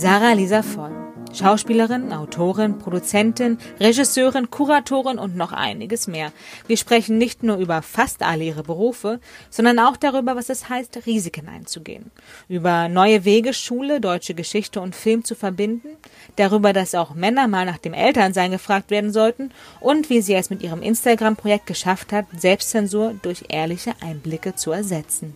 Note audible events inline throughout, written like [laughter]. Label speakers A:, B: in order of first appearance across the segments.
A: Sarah Lisa Voll. Schauspielerin, Autorin, Produzentin, Regisseurin, Kuratorin und noch einiges mehr. Wir sprechen nicht nur über fast alle ihre Berufe, sondern auch darüber, was es heißt, Risiken einzugehen. Über neue Wege, Schule, deutsche Geschichte und Film zu verbinden, darüber, dass auch Männer mal nach dem Elternsein gefragt werden sollten und wie sie es mit ihrem Instagram-Projekt geschafft hat, Selbstzensur durch ehrliche Einblicke zu ersetzen.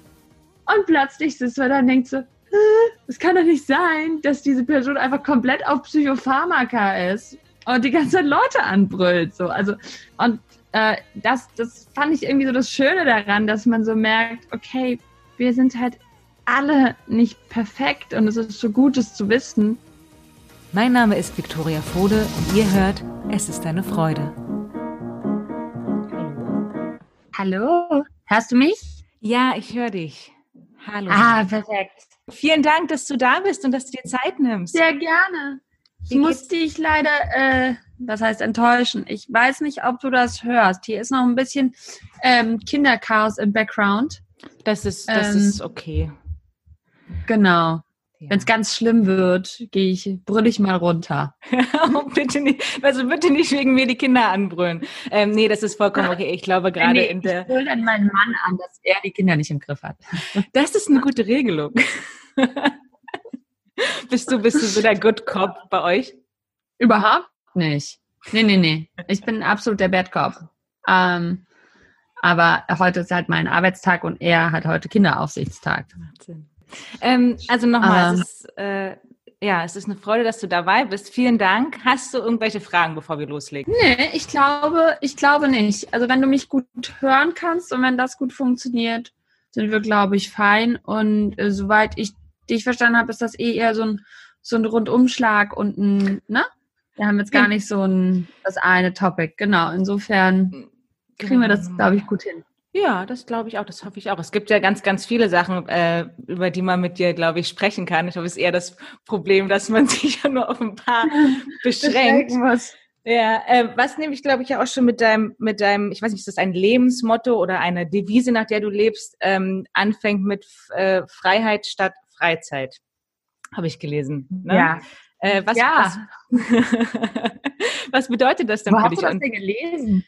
B: Und plötzlich sitzt man da und denkt so, [laughs] es kann doch nicht sein, dass diese Person einfach komplett auf Psychopharmaka ist und die ganze Zeit Leute anbrüllt. So. Also, und äh, das, das fand ich irgendwie so das Schöne daran, dass man so merkt, okay, wir sind halt alle nicht perfekt und es ist so gut, es zu wissen.
A: Mein Name ist Viktoria Fode und ihr hört Es ist eine Freude.
B: Hallo, hörst du mich?
A: Ja, ich höre dich. Hallo.
B: Ah, perfekt.
A: Vielen Dank, dass du da bist und dass du dir Zeit nimmst.
B: Sehr gerne. Ich musste dich leider, äh, was heißt enttäuschen? Ich weiß nicht, ob du das hörst. Hier ist noch ein bisschen ähm, Kinderchaos im Background.
A: Das ist, das ähm, ist okay.
B: Genau. Ja. Wenn es ganz schlimm wird, gehe ich, brülle ich mal runter. [laughs]
A: oh, bitte nicht, also bitte nicht wegen mir die Kinder anbrüllen. Ähm, nee, das ist vollkommen okay. Ich glaube gerade nee, in der.
B: Ich brülle dann meinen Mann an, dass er die Kinder nicht im Griff hat.
A: Das ist eine gute Regelung. [laughs] bist du, bist du so der Good Cop bei euch?
B: Überhaupt nicht. Nee, nee, nee. Ich bin absolut der Bad Cop. Ähm, aber heute ist halt mein Arbeitstag und er hat heute Kinderaufsichtstag.
A: Ähm, also nochmal, ähm, es ist, äh, ja, es ist eine Freude, dass du dabei bist. Vielen Dank. Hast du irgendwelche Fragen, bevor wir loslegen?
B: Nee, ich glaube, ich glaube nicht. Also wenn du mich gut hören kannst und wenn das gut funktioniert, sind wir, glaube ich, fein. Und äh, soweit ich dich verstanden habe, ist das eh eher so ein, so ein Rundumschlag und ein, ne? Wir haben jetzt gar nicht so ein, das eine Topic. Genau, insofern kriegen wir das, glaube ich, gut hin.
A: Ja, das glaube ich auch, das hoffe ich auch. Es gibt ja ganz, ganz viele Sachen, äh, über die man mit dir, glaube ich, sprechen kann. Ich glaube, es ist eher das Problem, dass man [laughs] sich ja nur auf ein paar [laughs] beschränkt. muss. Ja, äh, was nämlich, glaube ich, ja auch schon mit deinem, mit deinem, ich weiß nicht, ist das ein Lebensmotto oder eine Devise, nach der du lebst, ähm, anfängt mit äh, Freiheit statt Freizeit. Habe ich gelesen. Ne?
B: Ja.
A: Äh, was, ja. Was, [laughs] was, bedeutet das denn
B: Wo
A: für
B: dich? Hast du das denn gelesen?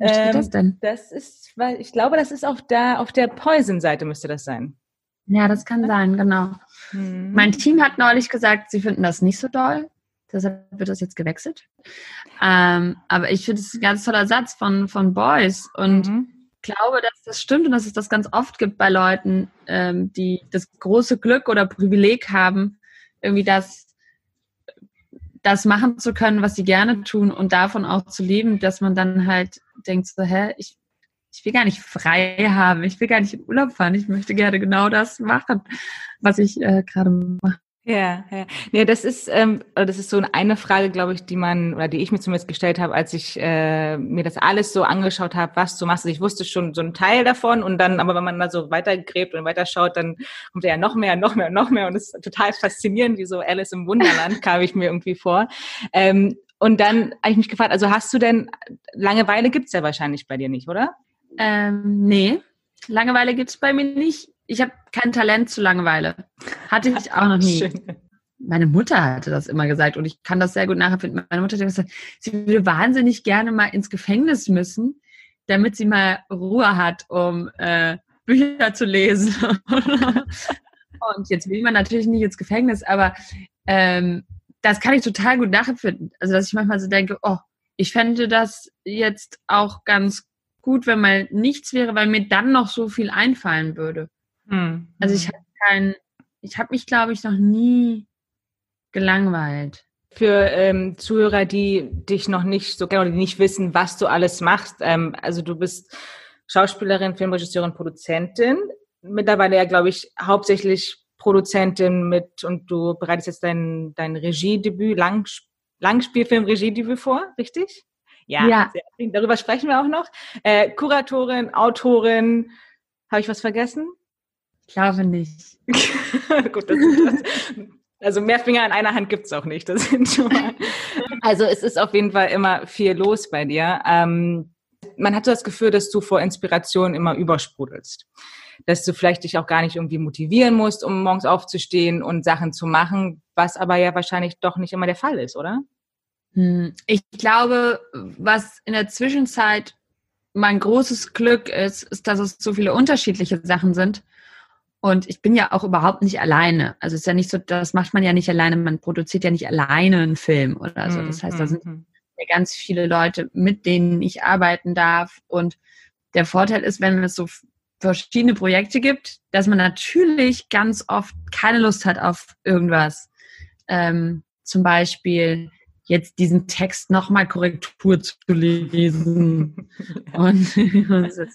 A: Steht ähm, das denn? Das ist, weil ich glaube, das ist auf der, auf der Poison-Seite müsste das sein.
B: Ja, das kann sein, genau. Mhm. Mein Team hat neulich gesagt, sie finden das nicht so doll. Deshalb wird das jetzt gewechselt. Ähm, aber ich finde es ein ganz toller Satz von, von Boys und mhm. Glaube, dass das stimmt und dass es das ganz oft gibt bei Leuten, ähm, die das große Glück oder Privileg haben, irgendwie das, das machen zu können, was sie gerne tun und davon auch zu leben, dass man dann halt denkt so, hä, ich, ich will gar nicht frei haben, ich will gar nicht in Urlaub fahren, ich möchte gerne genau das machen, was ich äh, gerade mache.
A: Ja, ja. Nee, das ist, ähm, das ist so eine Frage, glaube ich, die man, oder die ich mir zumindest gestellt habe, als ich äh, mir das alles so angeschaut habe, was du machst. Also ich wusste schon so einen Teil davon und dann, aber wenn man da so weitergräbt und weiterschaut, dann kommt ja noch mehr, noch mehr, noch mehr und es ist total faszinierend, wie so Alice im Wunderland [laughs] kam ich mir irgendwie vor. Ähm, und dann habe ich mich gefragt, also hast du denn, Langeweile gibt's ja wahrscheinlich bei dir nicht, oder?
B: Ähm, nee, Langeweile gibt's bei mir nicht ich habe kein Talent zu Langeweile. Hatte ich auch noch nie. Schön. Meine Mutter hatte das immer gesagt und ich kann das sehr gut nachempfinden. Meine Mutter hat gesagt, sie würde wahnsinnig gerne mal ins Gefängnis müssen, damit sie mal Ruhe hat, um äh, Bücher zu lesen. [laughs] und jetzt will man natürlich nicht ins Gefängnis, aber ähm, das kann ich total gut nachempfinden. Also dass ich manchmal so denke, oh, ich fände das jetzt auch ganz gut, wenn mal nichts wäre, weil mir dann noch so viel einfallen würde. Mhm. Also ich habe kein, ich habe mich, glaube ich, noch nie gelangweilt.
A: Für ähm, Zuhörer, die dich noch nicht so genau, die nicht wissen, was du alles machst, ähm, also du bist Schauspielerin, Filmregisseurin, Produzentin, mittlerweile ja, glaube ich, hauptsächlich Produzentin mit und du bereitest jetzt dein, dein Regiedebüt, Lang, Langspielfilm-Regiedebüt vor, richtig?
B: Ja, ja.
A: Sehr, darüber sprechen wir auch noch. Äh, Kuratorin, Autorin, habe ich was vergessen?
B: Ich glaube nicht. [laughs]
A: Gut, das das. Also mehr Finger in einer Hand gibt's auch nicht. Das sind schon mal. Also es ist auf jeden Fall immer viel los bei dir. Ähm, man hat das Gefühl, dass du vor Inspiration immer übersprudelst. dass du vielleicht dich auch gar nicht irgendwie motivieren musst, um morgens aufzustehen und Sachen zu machen, was aber ja wahrscheinlich doch nicht immer der Fall ist, oder?
B: Hm, ich glaube, was in der Zwischenzeit mein großes Glück ist, ist, dass es so viele unterschiedliche Sachen sind. Und ich bin ja auch überhaupt nicht alleine. Also es ist ja nicht so, das macht man ja nicht alleine. Man produziert ja nicht alleine einen Film oder so. Das heißt, da sind mhm. ja ganz viele Leute, mit denen ich arbeiten darf. Und der Vorteil ist, wenn es so verschiedene Projekte gibt, dass man natürlich ganz oft keine Lust hat auf irgendwas. Ähm, zum Beispiel jetzt diesen Text nochmal Korrektur zu lesen. [laughs] und, [laughs]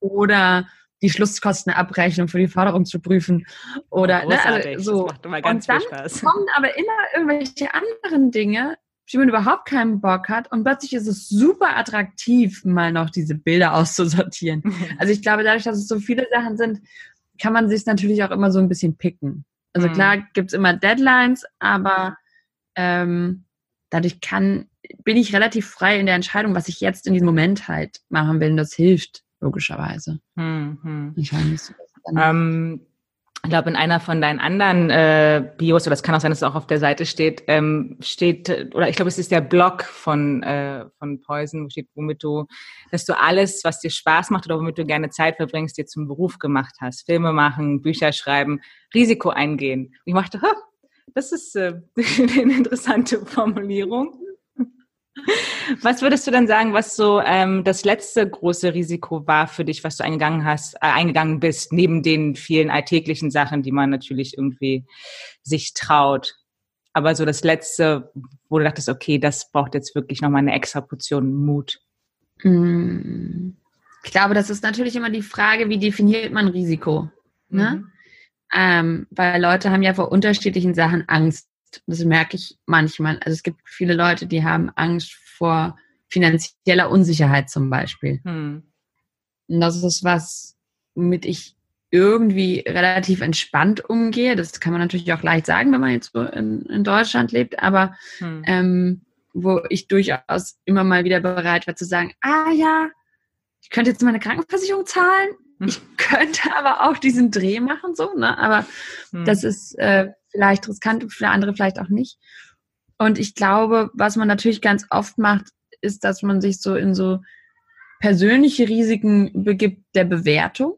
B: oder die Schlusskostenabrechnung für die Förderung zu prüfen. Oder
A: ne, also so. Das macht immer ganz
B: und dann kommen aber immer irgendwelche anderen Dinge, die man überhaupt keinen Bock hat. Und plötzlich ist es super attraktiv, mal noch diese Bilder [laughs] auszusortieren. also ich glaube, dadurch, dass es so viele Sachen sind, kann man sich natürlich auch immer so ein bisschen picken. Also mhm. klar gibt's immer Deadlines, aber ähm, dadurch kann, bin ich relativ frei in der Entscheidung, was ich jetzt in diesem Moment halt machen will. Und das hilft, logischerweise. Mhm.
A: Ich weiß nicht. Ähm, ich glaube, in einer von deinen anderen äh, Bios, oder das kann auch sein, dass es auch auf der Seite steht, ähm, steht, oder ich glaube, es ist der Blog von, äh, von Poison, wo steht, womit du, dass du alles, was dir Spaß macht oder womit du gerne Zeit verbringst, dir zum Beruf gemacht hast. Filme machen, Bücher schreiben, Risiko eingehen. Und ich dachte, das ist äh, [laughs] eine interessante Formulierung. Was würdest du dann sagen, was so ähm, das letzte große Risiko war für dich, was du eingegangen hast, äh, eingegangen bist, neben den vielen alltäglichen Sachen, die man natürlich irgendwie sich traut? Aber so das letzte, wo du dachtest, okay, das braucht jetzt wirklich nochmal eine extra Portion Mut.
B: Mm. Ich glaube, das ist natürlich immer die Frage, wie definiert man Risiko? Ne? Mhm. Ähm, weil Leute haben ja vor unterschiedlichen Sachen Angst. Das merke ich manchmal. Also es gibt viele Leute, die haben Angst vor finanzieller Unsicherheit zum Beispiel. Hm. Und das ist was, womit ich irgendwie relativ entspannt umgehe. Das kann man natürlich auch leicht sagen, wenn man jetzt so in, in Deutschland lebt, aber hm. ähm, wo ich durchaus immer mal wieder bereit war zu sagen, ah ja, ich könnte jetzt meine Krankenversicherung zahlen, ich könnte aber auch diesen Dreh machen, so, ne? Aber hm. das ist äh, vielleicht riskant, für andere vielleicht auch nicht. Und ich glaube, was man natürlich ganz oft macht, ist, dass man sich so in so persönliche Risiken begibt der Bewertung.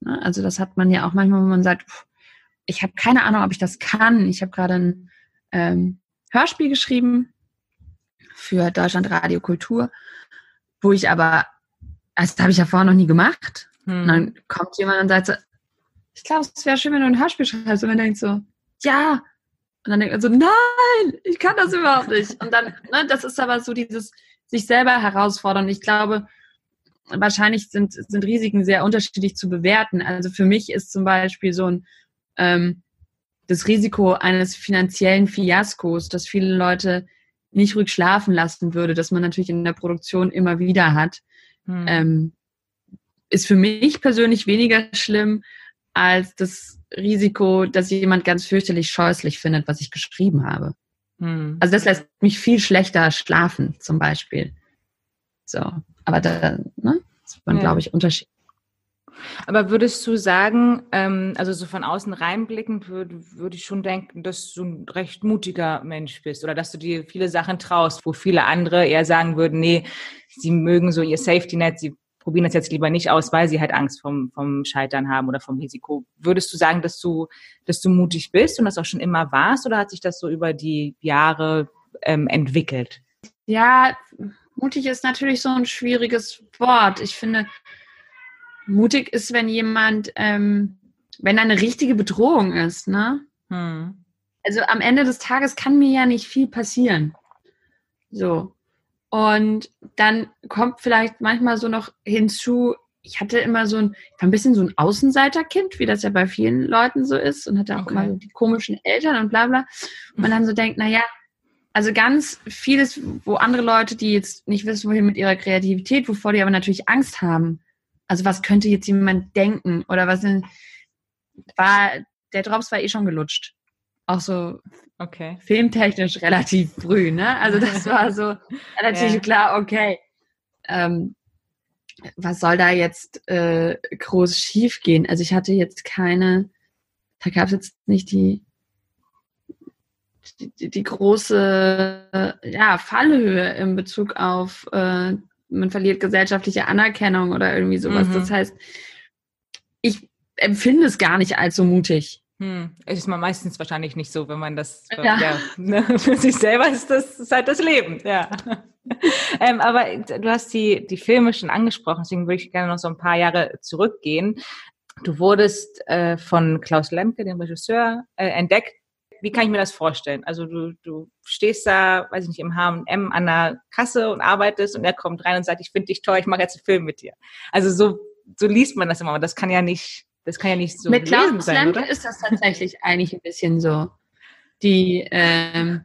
B: Ne? Also das hat man ja auch manchmal, wenn man sagt, pff, ich habe keine Ahnung, ob ich das kann. Ich habe gerade ein ähm, Hörspiel geschrieben für Deutschland Radio Kultur, wo ich aber, also das habe ich ja vorher noch nie gemacht. Hm. Und dann kommt jemand und sagt so, ich glaube, es wäre schön, wenn du ein Hörspiel schreibst. Und man denkt so, ja. Und dann denkt man so, nein, ich kann das überhaupt nicht. Und dann, ne, das ist aber so dieses sich selber herausfordern. Ich glaube, wahrscheinlich sind, sind Risiken sehr unterschiedlich zu bewerten. Also für mich ist zum Beispiel so ein, ähm, das Risiko eines finanziellen Fiaskos, dass viele Leute nicht ruhig schlafen lassen würde, dass man natürlich in der Produktion immer wieder hat. Hm. Ähm, ist für mich persönlich weniger schlimm als das Risiko, dass jemand ganz fürchterlich scheußlich findet, was ich geschrieben habe. Hm. Also das lässt mich viel schlechter schlafen, zum Beispiel. So, aber da, ne, das ist man, ja. glaube ich, Unterschied.
A: Aber würdest du sagen, ähm, also so von außen reinblickend, würde würd ich schon denken, dass du ein recht mutiger Mensch bist oder dass du dir viele Sachen traust, wo viele andere eher sagen würden, nee, sie mögen so ihr Safety Net, sie probieren das jetzt lieber nicht aus, weil sie halt Angst vom, vom Scheitern haben oder vom Risiko. Würdest du sagen, dass du, dass du mutig bist und das auch schon immer warst oder hat sich das so über die Jahre ähm, entwickelt?
B: Ja, mutig ist natürlich so ein schwieriges Wort. Ich finde, mutig ist, wenn jemand, ähm, wenn eine richtige Bedrohung ist, ne? Hm. Also am Ende des Tages kann mir ja nicht viel passieren. So. Und dann kommt vielleicht manchmal so noch hinzu, ich hatte immer so ein, ich war ein bisschen so ein Außenseiterkind, wie das ja bei vielen Leuten so ist und hatte auch okay. immer die komischen Eltern und bla bla. Und man dann so denkt, naja, also ganz vieles, wo andere Leute, die jetzt nicht wissen, wohin mit ihrer Kreativität, wovor die aber natürlich Angst haben. Also was könnte jetzt jemand denken oder was denn, war, der Drops war eh schon gelutscht auch so okay. filmtechnisch relativ früh. Ne? Also das [laughs] war so relativ ja. klar, okay. Ähm, was soll da jetzt äh, groß schief gehen? Also ich hatte jetzt keine, da gab es jetzt nicht die, die, die, große ja, Fallhöhe in Bezug auf, äh, man verliert gesellschaftliche Anerkennung oder irgendwie sowas. Mhm. Das heißt, ich empfinde es gar nicht als so mutig.
A: Hm. Ist man meistens wahrscheinlich nicht so, wenn man das ja. Ja, ne, [laughs] für sich selber ist das ist halt das Leben, ja. [laughs] ähm, aber du hast die, die Filme schon angesprochen, deswegen würde ich gerne noch so ein paar Jahre zurückgehen. Du wurdest äh, von Klaus Lemke, dem Regisseur, äh, entdeckt. Wie kann ich mir das vorstellen? Also du, du stehst da, weiß ich nicht, im H&M an der Kasse und arbeitest und er kommt rein und sagt, ich finde dich toll, ich mache jetzt einen Film mit dir. Also so, so liest man das immer, aber das kann ja nicht das kann ja nicht so
B: Mit Klaus sein, Lemke oder? ist das tatsächlich eigentlich ein bisschen so. Die, ähm,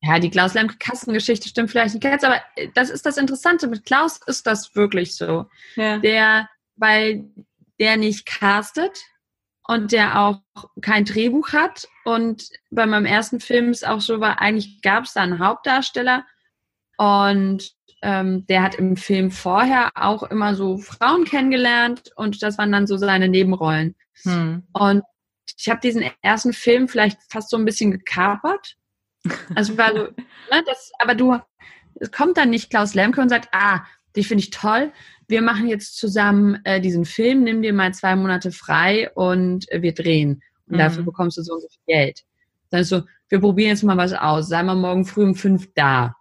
B: ja, die Klaus Lemke Kassengeschichte stimmt vielleicht nicht ganz, aber äh, das ist das Interessante. Mit Klaus ist das wirklich so. Ja. Der, weil der nicht castet und der auch kein Drehbuch hat. Und bei meinem ersten Film ist auch so war, eigentlich gab es da einen Hauptdarsteller und ähm, der hat im Film vorher auch immer so Frauen kennengelernt und das waren dann so seine Nebenrollen. Hm. Und ich habe diesen ersten Film vielleicht fast so ein bisschen gekapert. Also war so, [laughs] ne, das, aber du, es kommt dann nicht Klaus Lemke und sagt, ah, dich finde ich toll. Wir machen jetzt zusammen äh, diesen Film, nimm dir mal zwei Monate frei und äh, wir drehen. Und mhm. dafür bekommst du so und so viel Geld. Dann ist so, wir probieren jetzt mal was aus. Sei mal morgen früh um fünf da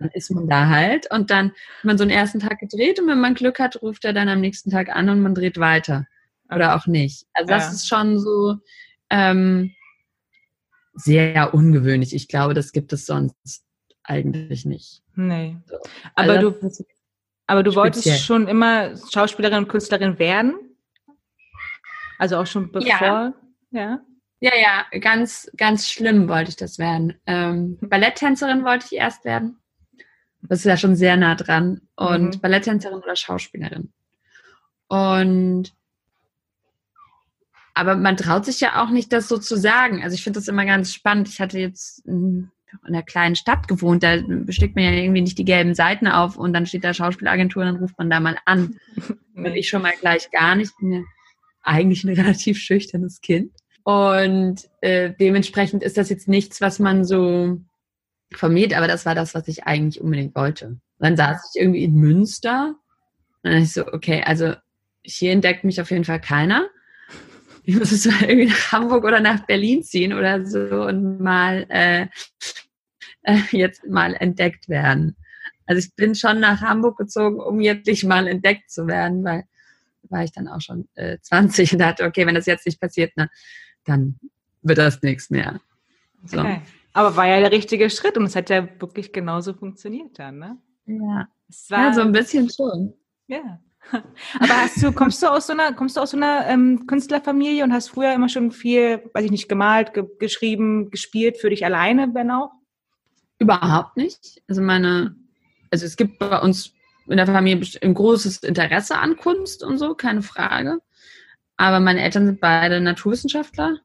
B: dann ist man da halt und dann hat man so einen ersten Tag gedreht und wenn man Glück hat, ruft er dann am nächsten Tag an und man dreht weiter. Oder auch nicht. Also das ja. ist schon so ähm, sehr ungewöhnlich. Ich glaube, das gibt es sonst eigentlich nicht.
A: Nee. So. Aber also, du, aber du wolltest schon immer Schauspielerin und Künstlerin werden? Also auch schon bevor?
B: Ja.
A: ja?
B: Ja, ja, ganz, ganz schlimm wollte ich das werden. Ähm, Balletttänzerin wollte ich erst werden. Das ist ja schon sehr nah dran. Und mhm. Balletttänzerin oder Schauspielerin. Und aber man traut sich ja auch nicht, das so zu sagen. Also ich finde das immer ganz spannend. Ich hatte jetzt in einer kleinen Stadt gewohnt, da besteckt man ja irgendwie nicht die gelben Seiten auf und dann steht da Schauspielagentur und dann ruft man da mal an. [laughs] Und ich schon mal gleich gar nicht. Bin ja eigentlich ein [laughs] relativ schüchternes Kind. Und äh, dementsprechend ist das jetzt nichts, was man so vermied, aber das war das, was ich eigentlich unbedingt wollte. Dann saß ich irgendwie in Münster und dann ich so, okay, also hier entdeckt mich auf jeden Fall keiner. Ich muss jetzt mal irgendwie nach Hamburg oder nach Berlin ziehen oder so und mal äh, äh, jetzt mal entdeckt werden. Also ich bin schon nach Hamburg gezogen, um jetzt mal entdeckt zu werden, weil war ich dann auch schon äh, 20 und dachte, okay, wenn das jetzt nicht passiert, na, dann wird das nichts mehr.
A: So. Okay. Aber war ja der richtige Schritt und es hat ja wirklich genauso funktioniert dann, ne?
B: Ja. ja, so ein bisschen schon.
A: Ja. [laughs] Aber hast du, kommst du aus so einer, kommst du aus so einer ähm, Künstlerfamilie und hast früher immer schon viel, weiß ich nicht, gemalt, ge geschrieben, gespielt für dich alleine, wenn auch?
B: Überhaupt nicht. Also meine, also es gibt bei uns in der Familie ein großes Interesse an Kunst und so, keine Frage. Aber meine Eltern sind beide Naturwissenschaftler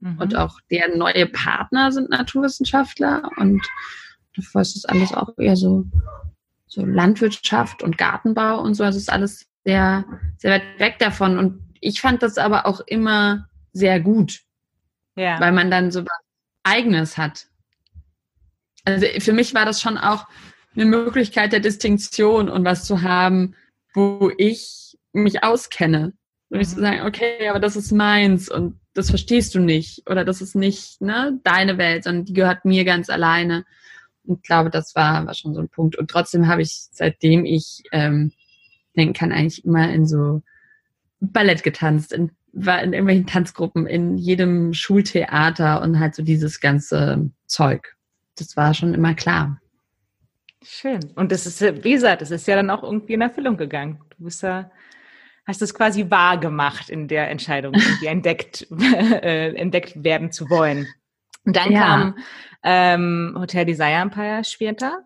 B: Mhm. Und auch deren neue Partner sind Naturwissenschaftler und davor ist das alles auch eher so, so Landwirtschaft und Gartenbau und so. Also ist alles sehr, sehr weit weg davon. Und ich fand das aber auch immer sehr gut. Ja. Weil man dann so was Eigenes hat. Also für mich war das schon auch eine Möglichkeit der Distinktion und was zu haben, wo ich mich auskenne. Und ich zu so sagen, okay, aber das ist meins und das verstehst du nicht oder das ist nicht ne, deine Welt, sondern die gehört mir ganz alleine. Und ich glaube, das war, war schon so ein Punkt. Und trotzdem habe ich, seitdem ich ähm, denken kann, eigentlich immer in so Ballett getanzt, in, war in irgendwelchen Tanzgruppen, in jedem Schultheater und halt so dieses ganze Zeug. Das war schon immer klar.
A: Schön. Und das ist, wie gesagt, das ist ja dann auch irgendwie in Erfüllung gegangen. Du bist ja hast es quasi wahr gemacht in der Entscheidung, irgendwie entdeckt, [laughs] äh, entdeckt werden zu wollen. Und dann ja. kam ähm, Hotel Desire Empire später,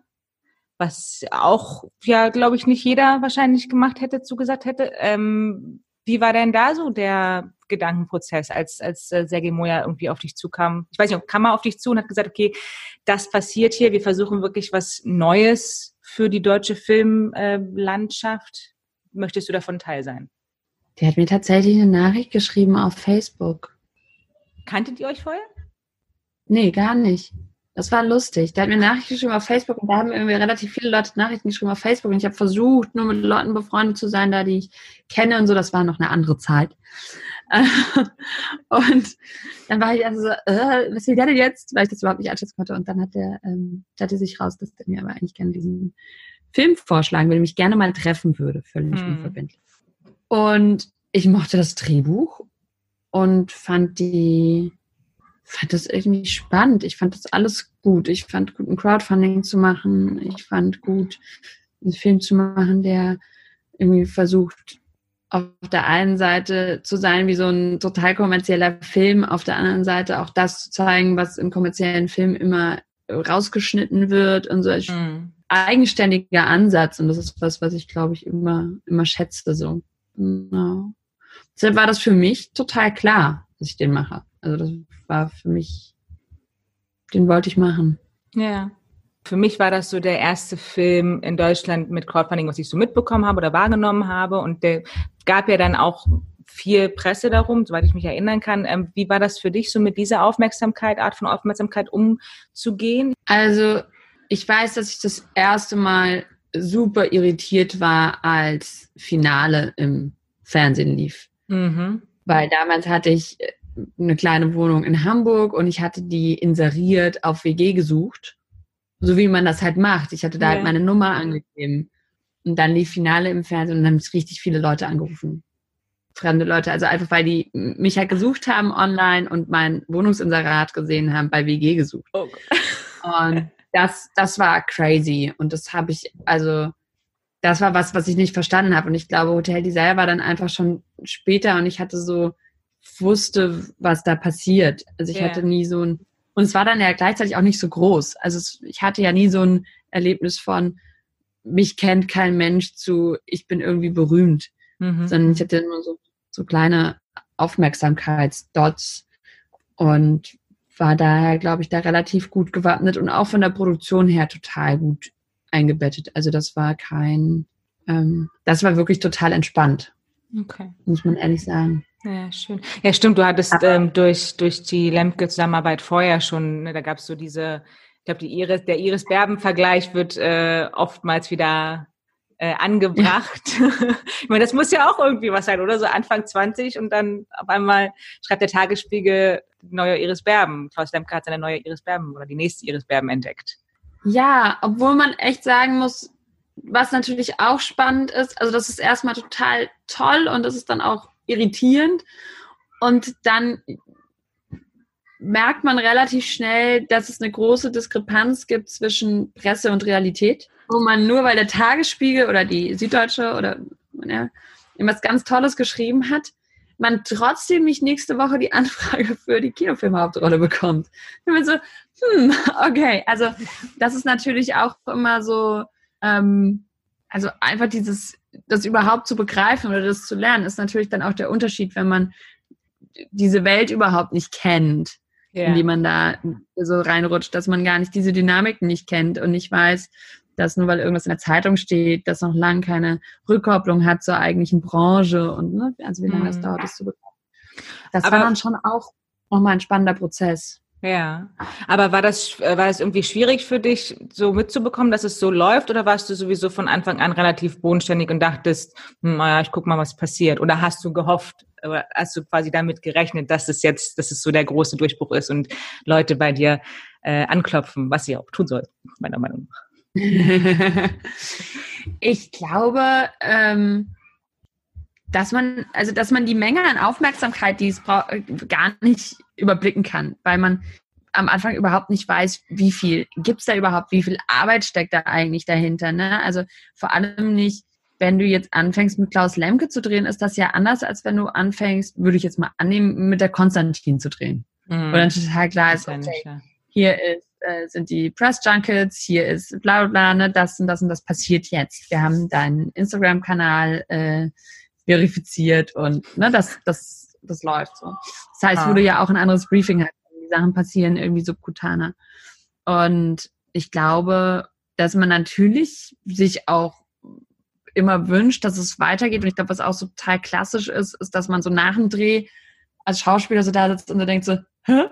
A: was auch, ja, glaube ich, nicht jeder wahrscheinlich gemacht hätte, zugesagt hätte. Ähm, wie war denn da so der Gedankenprozess, als, als äh, Sergei Moja irgendwie auf dich zukam? Ich weiß nicht, kam er auf dich zu und hat gesagt, okay, das passiert hier, wir versuchen wirklich was Neues für die deutsche Filmlandschaft? Möchtest du davon Teil sein?
B: Der hat mir tatsächlich eine Nachricht geschrieben auf Facebook.
A: Kanntet ihr euch vorher?
B: Nee, gar nicht. Das war lustig. Der hat mir Nachrichten geschrieben auf Facebook und da haben irgendwie relativ viele Leute Nachrichten geschrieben auf Facebook und ich habe versucht, nur mit Leuten befreundet zu sein, da die ich kenne und so. Das war noch eine andere Zeit. [laughs] und dann war ich also so, äh, was will der denn jetzt? Weil ich das überhaupt nicht einschätzen konnte. Und dann hat der, ähm, stellte sich raus, dass der mir aber eigentlich gerne diesen Film vorschlagen würde, mich gerne mal treffen würde, völlig hm. unverbindlich. Und ich mochte das Drehbuch und fand die fand das irgendwie spannend. Ich fand das alles gut. Ich fand gut, ein Crowdfunding zu machen. Ich fand gut, einen Film zu machen, der irgendwie versucht, auf der einen Seite zu sein wie so ein total kommerzieller Film, auf der anderen Seite auch das zu zeigen, was im kommerziellen Film immer rausgeschnitten wird und so ein mhm. Eigenständiger Ansatz. Und das ist was, was ich, glaube ich, immer, immer schätze, so. Genau. Deshalb war das für mich total klar, dass ich den mache. Also das war für mich, den wollte ich machen.
A: Ja. Für mich war das so der erste Film in Deutschland mit Crowdfunding, was ich so mitbekommen habe oder wahrgenommen habe. Und der gab ja dann auch viel Presse darum, soweit ich mich erinnern kann. Ähm, wie war das für dich, so mit dieser Aufmerksamkeit, Art von Aufmerksamkeit umzugehen?
B: Also ich weiß, dass ich das erste Mal super irritiert war, als Finale im Fernsehen lief. Mhm. Weil damals hatte ich eine kleine Wohnung in Hamburg und ich hatte die inseriert auf WG gesucht. So wie man das halt macht. Ich hatte da halt ja. halt meine Nummer angegeben. Und dann lief Finale im Fernsehen und dann haben es richtig viele Leute angerufen. Fremde Leute. Also einfach, weil die mich halt gesucht haben online und mein Wohnungsinserat gesehen haben, bei WG gesucht. Oh. Und das, das war crazy. Und das habe ich, also, das war was, was ich nicht verstanden habe. Und ich glaube, Hotel Desire war dann einfach schon später und ich hatte so, wusste, was da passiert. Also ich yeah. hatte nie so ein, und es war dann ja gleichzeitig auch nicht so groß. Also es, ich hatte ja nie so ein Erlebnis von, mich kennt kein Mensch zu, ich bin irgendwie berühmt, mhm. sondern ich hatte nur so, so kleine Aufmerksamkeitsdots und war daher, glaube ich, da relativ gut gewappnet und auch von der Produktion her total gut eingebettet. Also das war kein, ähm, das war wirklich total entspannt. Okay. Muss man ehrlich sagen.
A: Ja, schön. Ja, stimmt. Du hattest ähm, durch, durch die Lemke-Zusammenarbeit vorher schon, ne, da gab es so diese, ich glaube, die Iris, der Iris-Berben-Vergleich wird äh, oftmals wieder äh, angebracht. Ja. [laughs] ich meine, das muss ja auch irgendwie was sein, oder? So Anfang 20 und dann auf einmal schreibt der Tagesspiegel neue Iris Berben. Klaus Lemke hat seine neue Iris Berben oder die nächste Iris Berben entdeckt.
B: Ja, obwohl man echt sagen muss, was natürlich auch spannend ist, also das ist erstmal total toll und das ist dann auch irritierend. Und dann merkt man relativ schnell, dass es eine große Diskrepanz gibt zwischen Presse und Realität, wo man nur weil der Tagesspiegel oder die Süddeutsche oder ja, irgendwas ganz Tolles geschrieben hat, man trotzdem nicht nächste Woche die Anfrage für die Kinofilmhauptrolle bekommt. Und man so, hm, okay, also das ist natürlich auch immer so, ähm, also einfach dieses das überhaupt zu begreifen oder das zu lernen, ist natürlich dann auch der Unterschied, wenn man diese Welt überhaupt nicht kennt, yeah. in die man da so reinrutscht, dass man gar nicht diese Dynamiken nicht kennt und nicht weiß, dass nur weil irgendwas in der Zeitung steht, das noch lange keine Rückkopplung hat zur eigentlichen Branche und ne, also wie lange das mhm. dauert, das zu bekommen. Das Aber war dann schon auch nochmal ein spannender Prozess.
A: Ja, aber war das, äh, war das irgendwie schwierig für dich, so mitzubekommen, dass es so läuft, oder warst du sowieso von Anfang an relativ bodenständig und dachtest, hm, naja, ich guck mal, was passiert? Oder hast du gehofft, oder hast du quasi damit gerechnet, dass es jetzt, dass es so der große Durchbruch ist und Leute bei dir äh, anklopfen, was sie auch tun soll, meiner Meinung nach? [laughs]
B: ich glaube, ähm, dass man, also dass man die Menge an Aufmerksamkeit, die es braucht, gar nicht überblicken kann, weil man am Anfang überhaupt nicht weiß, wie viel gibt es da überhaupt, wie viel Arbeit steckt da eigentlich dahinter. Ne? Also vor allem nicht, wenn du jetzt anfängst mit Klaus Lemke zu drehen, ist das ja anders, als wenn du anfängst, würde ich jetzt mal annehmen, mit der Konstantin zu drehen. Mhm. Wo dann total klar ist, okay, hier ist, äh, sind die Press Junkets, hier ist bla bla bla, ne, das und das und das passiert jetzt. Wir haben deinen Instagram-Kanal, äh, verifiziert und ne, das, das, das läuft so. Das heißt, ah. wo du ja auch ein anderes Briefing hast, die Sachen passieren irgendwie subkutaner. Und ich glaube, dass man natürlich sich auch immer wünscht, dass es weitergeht. Und ich glaube, was auch so total klassisch ist, ist, dass man so nach dem Dreh als Schauspieler so da sitzt und so denkt so, hä?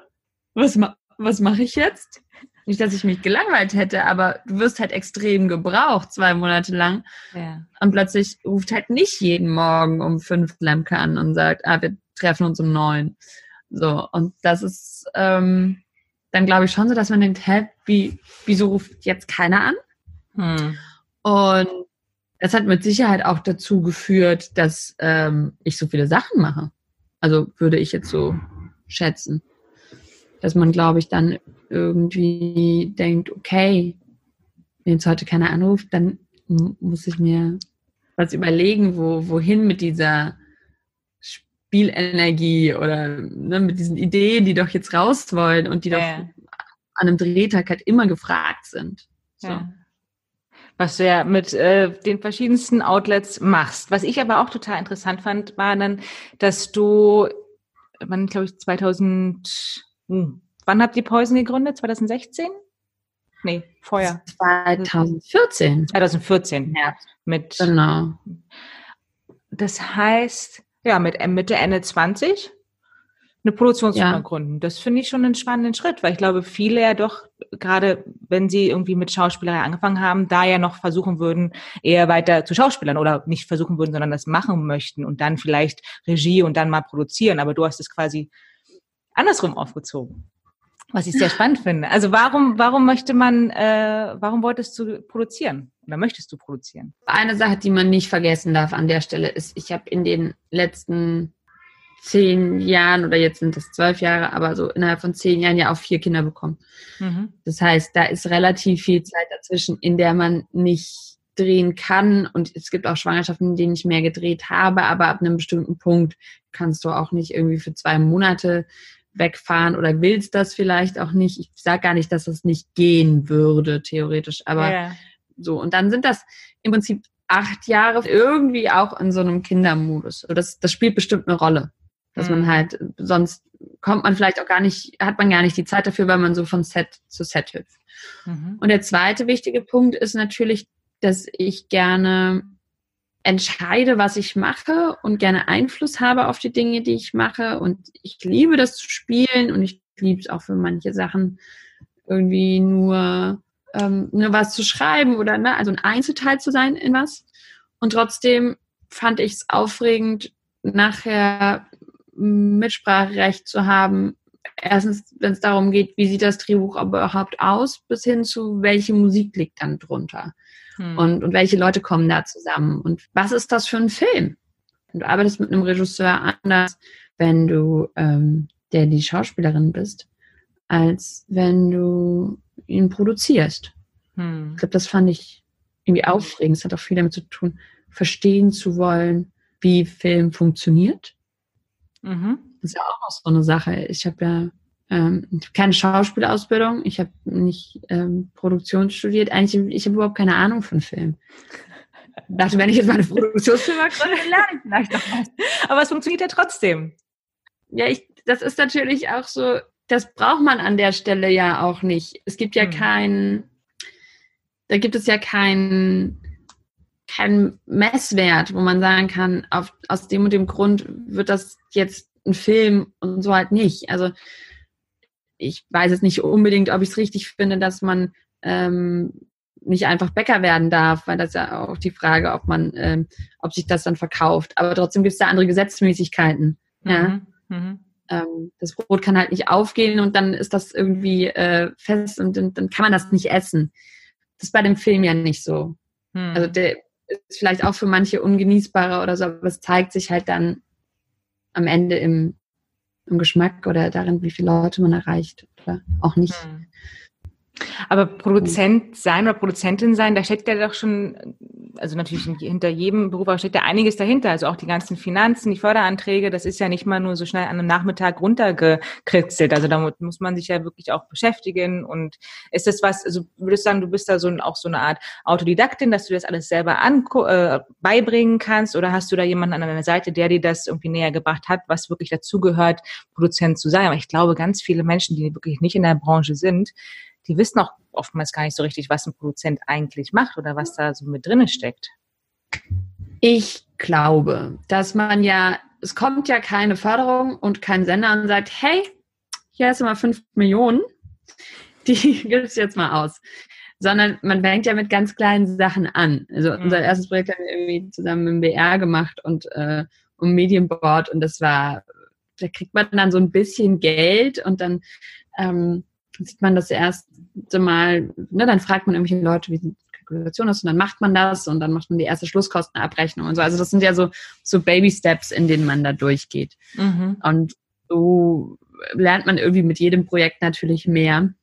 B: Was, ma was mache ich jetzt? Nicht, dass ich mich gelangweilt hätte, aber du wirst halt extrem gebraucht, zwei Monate lang. Ja. Und plötzlich ruft halt nicht jeden Morgen um fünf Lemke an und sagt, ah, wir treffen uns um neun. So, und das ist ähm, dann glaube ich schon so, dass man denkt, hä, wie, wieso ruft jetzt keiner an? Hm. Und das hat mit Sicherheit auch dazu geführt, dass ähm, ich so viele Sachen mache. Also würde ich jetzt so schätzen. Dass man, glaube ich, dann irgendwie denkt, okay, wenn jetzt heute keiner anruft, dann muss ich mir was überlegen, wo, wohin mit dieser Spielenergie oder ne, mit diesen Ideen, die doch jetzt raus wollen und die ja. doch an einem Drehtag halt immer gefragt sind. So. Ja
A: was du ja mit äh, den verschiedensten Outlets machst. Was ich aber auch total interessant fand, war dann, dass du, wann glaube ich 2000, hm, wann habt ihr Poison gegründet? 2016? Nee, vorher.
B: 2014.
A: 2014. Ja. Mit, genau. Das heißt, ja, mit Mitte, Ende 20 eine Produktionsfirma ja. gründen. Das finde ich schon einen spannenden Schritt, weil ich glaube, viele ja doch, gerade wenn sie irgendwie mit Schauspielerei angefangen haben, da ja noch versuchen würden, eher weiter zu Schauspielern oder nicht versuchen würden, sondern das machen möchten und dann vielleicht Regie und dann mal produzieren. Aber du hast es quasi andersrum aufgezogen. Was ich sehr spannend finde. Also warum, warum möchte man, äh, warum wolltest du produzieren? Oder möchtest du produzieren?
B: Eine Sache, die man nicht vergessen darf an der Stelle, ist, ich habe in den letzten zehn Jahren oder jetzt sind es zwölf Jahre, aber so innerhalb von zehn Jahren ja auch vier Kinder bekommen. Mhm. Das heißt, da ist relativ viel Zeit dazwischen, in der man nicht drehen kann. Und es gibt auch Schwangerschaften, in denen ich mehr gedreht habe, aber ab einem bestimmten Punkt kannst du auch nicht irgendwie für zwei Monate wegfahren oder willst das vielleicht auch nicht. Ich sage gar nicht, dass das nicht gehen würde, theoretisch, aber yeah. so. Und dann sind das im Prinzip acht Jahre irgendwie auch in so einem Kindermodus. Das, das spielt bestimmt eine Rolle. Dass mhm. man halt, sonst kommt man vielleicht auch gar nicht, hat man gar nicht die Zeit dafür, weil man so von Set zu Set hüpft. Mhm. Und der zweite wichtige Punkt ist natürlich, dass ich gerne entscheide, was ich mache und gerne Einfluss habe auf die Dinge, die ich mache. Und ich liebe das zu spielen und ich liebe es auch für manche Sachen irgendwie nur, ähm, nur was zu schreiben oder ne, also ein Einzelteil zu sein in was. Und trotzdem fand ich es aufregend, nachher Mitspracherecht zu haben. Erstens, wenn es darum geht, wie sieht das Drehbuch überhaupt aus, bis hin zu, welche Musik liegt dann drunter hm. und, und welche Leute kommen da zusammen und was ist das für ein Film? Und du arbeitest mit einem Regisseur anders, wenn du ähm, der die Schauspielerin bist, als wenn du ihn produzierst. Hm. Ich glaube, das fand ich irgendwie aufregend. Es hat auch viel damit zu tun, verstehen zu wollen, wie Film funktioniert Mhm. Das ist ja auch noch so eine Sache. Ich habe ja ähm, keine Schauspielausbildung, ich habe nicht ähm, Produktion studiert. Eigentlich, ich habe überhaupt keine Ahnung von Film. Ich dachte, wenn ich jetzt meine Produktionsfirma gründe, lerne ich vielleicht noch was.
A: Aber es funktioniert ja trotzdem.
B: Ja, ich, das ist natürlich auch so, das braucht man an der Stelle ja auch nicht. Es gibt ja mhm. keinen, da gibt es ja keinen kein Messwert, wo man sagen kann, auf, aus dem und dem Grund wird das jetzt ein Film und so halt nicht. Also ich weiß jetzt nicht unbedingt, ob ich es richtig finde, dass man ähm, nicht einfach Bäcker werden darf, weil das ist ja auch die Frage, ob man, ähm, ob sich das dann verkauft. Aber trotzdem gibt es da andere Gesetzmäßigkeiten. Mhm. Ja. Mhm. Ähm, das Brot kann halt nicht aufgehen und dann ist das irgendwie äh, fest und, und, dann kann man das nicht essen. Das ist bei dem Film ja nicht so. Mhm. Also der, ist vielleicht auch für manche ungenießbarer oder so, aber es zeigt sich halt dann am Ende im, im Geschmack oder darin, wie viele Leute man erreicht oder auch nicht. Hm.
A: Aber Produzent sein oder Produzentin sein, da steckt ja doch schon, also natürlich hinter jedem Beruf aber steckt ja einiges dahinter. Also auch die ganzen Finanzen, die Förderanträge, das ist ja nicht mal nur so schnell an einem Nachmittag runtergekritzelt. Also damit muss man sich ja wirklich auch beschäftigen. Und ist das was, also würdest du sagen, du bist da so auch so eine Art Autodidaktin, dass du das alles selber an, äh, beibringen kannst? Oder hast du da jemanden an deiner Seite, der dir das irgendwie näher gebracht hat, was wirklich dazugehört, Produzent zu sein? Aber ich glaube, ganz viele Menschen, die wirklich nicht in der Branche sind, die wissen auch oftmals gar nicht so richtig, was ein Produzent eigentlich macht oder was da so mit drinne steckt.
B: Ich glaube, dass man ja, es kommt ja keine Förderung und kein Sender und sagt, hey, hier hast du mal fünf Millionen, [laughs] die gibst du jetzt mal aus. Sondern man fängt ja mit ganz kleinen Sachen an. Also mhm. unser erstes Projekt haben wir irgendwie zusammen mit dem BR gemacht und äh, um Medienboard und das war, da kriegt man dann so ein bisschen Geld und dann ähm, sieht man das erste Mal, ne, dann fragt man irgendwelche Leute, wie die Kalkulation ist und dann macht man das und dann macht man die erste Schlusskostenabrechnung und so. Also das sind ja so, so Baby-Steps, in denen man da durchgeht. Mhm. Und so lernt man irgendwie mit jedem Projekt natürlich mehr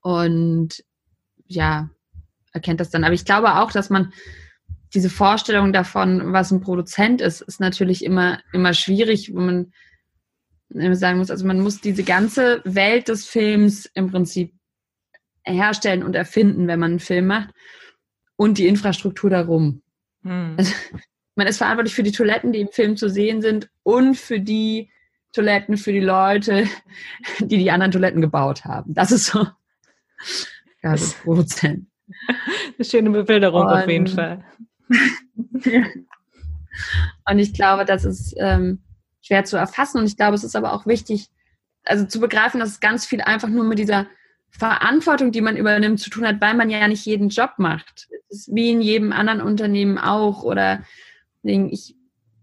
B: und ja, erkennt das dann. Aber ich glaube auch, dass man diese Vorstellung davon, was ein Produzent ist, ist natürlich immer, immer schwierig, wo man sagen muss, also man muss diese ganze Welt des Films im Prinzip herstellen und erfinden, wenn man einen Film macht und die Infrastruktur darum. Hm. Also, man ist verantwortlich für die Toiletten, die im Film zu sehen sind und für die Toiletten für die Leute, die die anderen Toiletten gebaut haben. Das ist so ja, das Produzent.
A: Eine schöne Bebilderung und, auf jeden Fall. [laughs]
B: und ich glaube, das ist ähm, schwer zu erfassen und ich glaube, es ist aber auch wichtig, also zu begreifen, dass es ganz viel einfach nur mit dieser Verantwortung, die man übernimmt, zu tun hat, weil man ja nicht jeden Job macht. Es ist wie in jedem anderen Unternehmen auch. Oder ich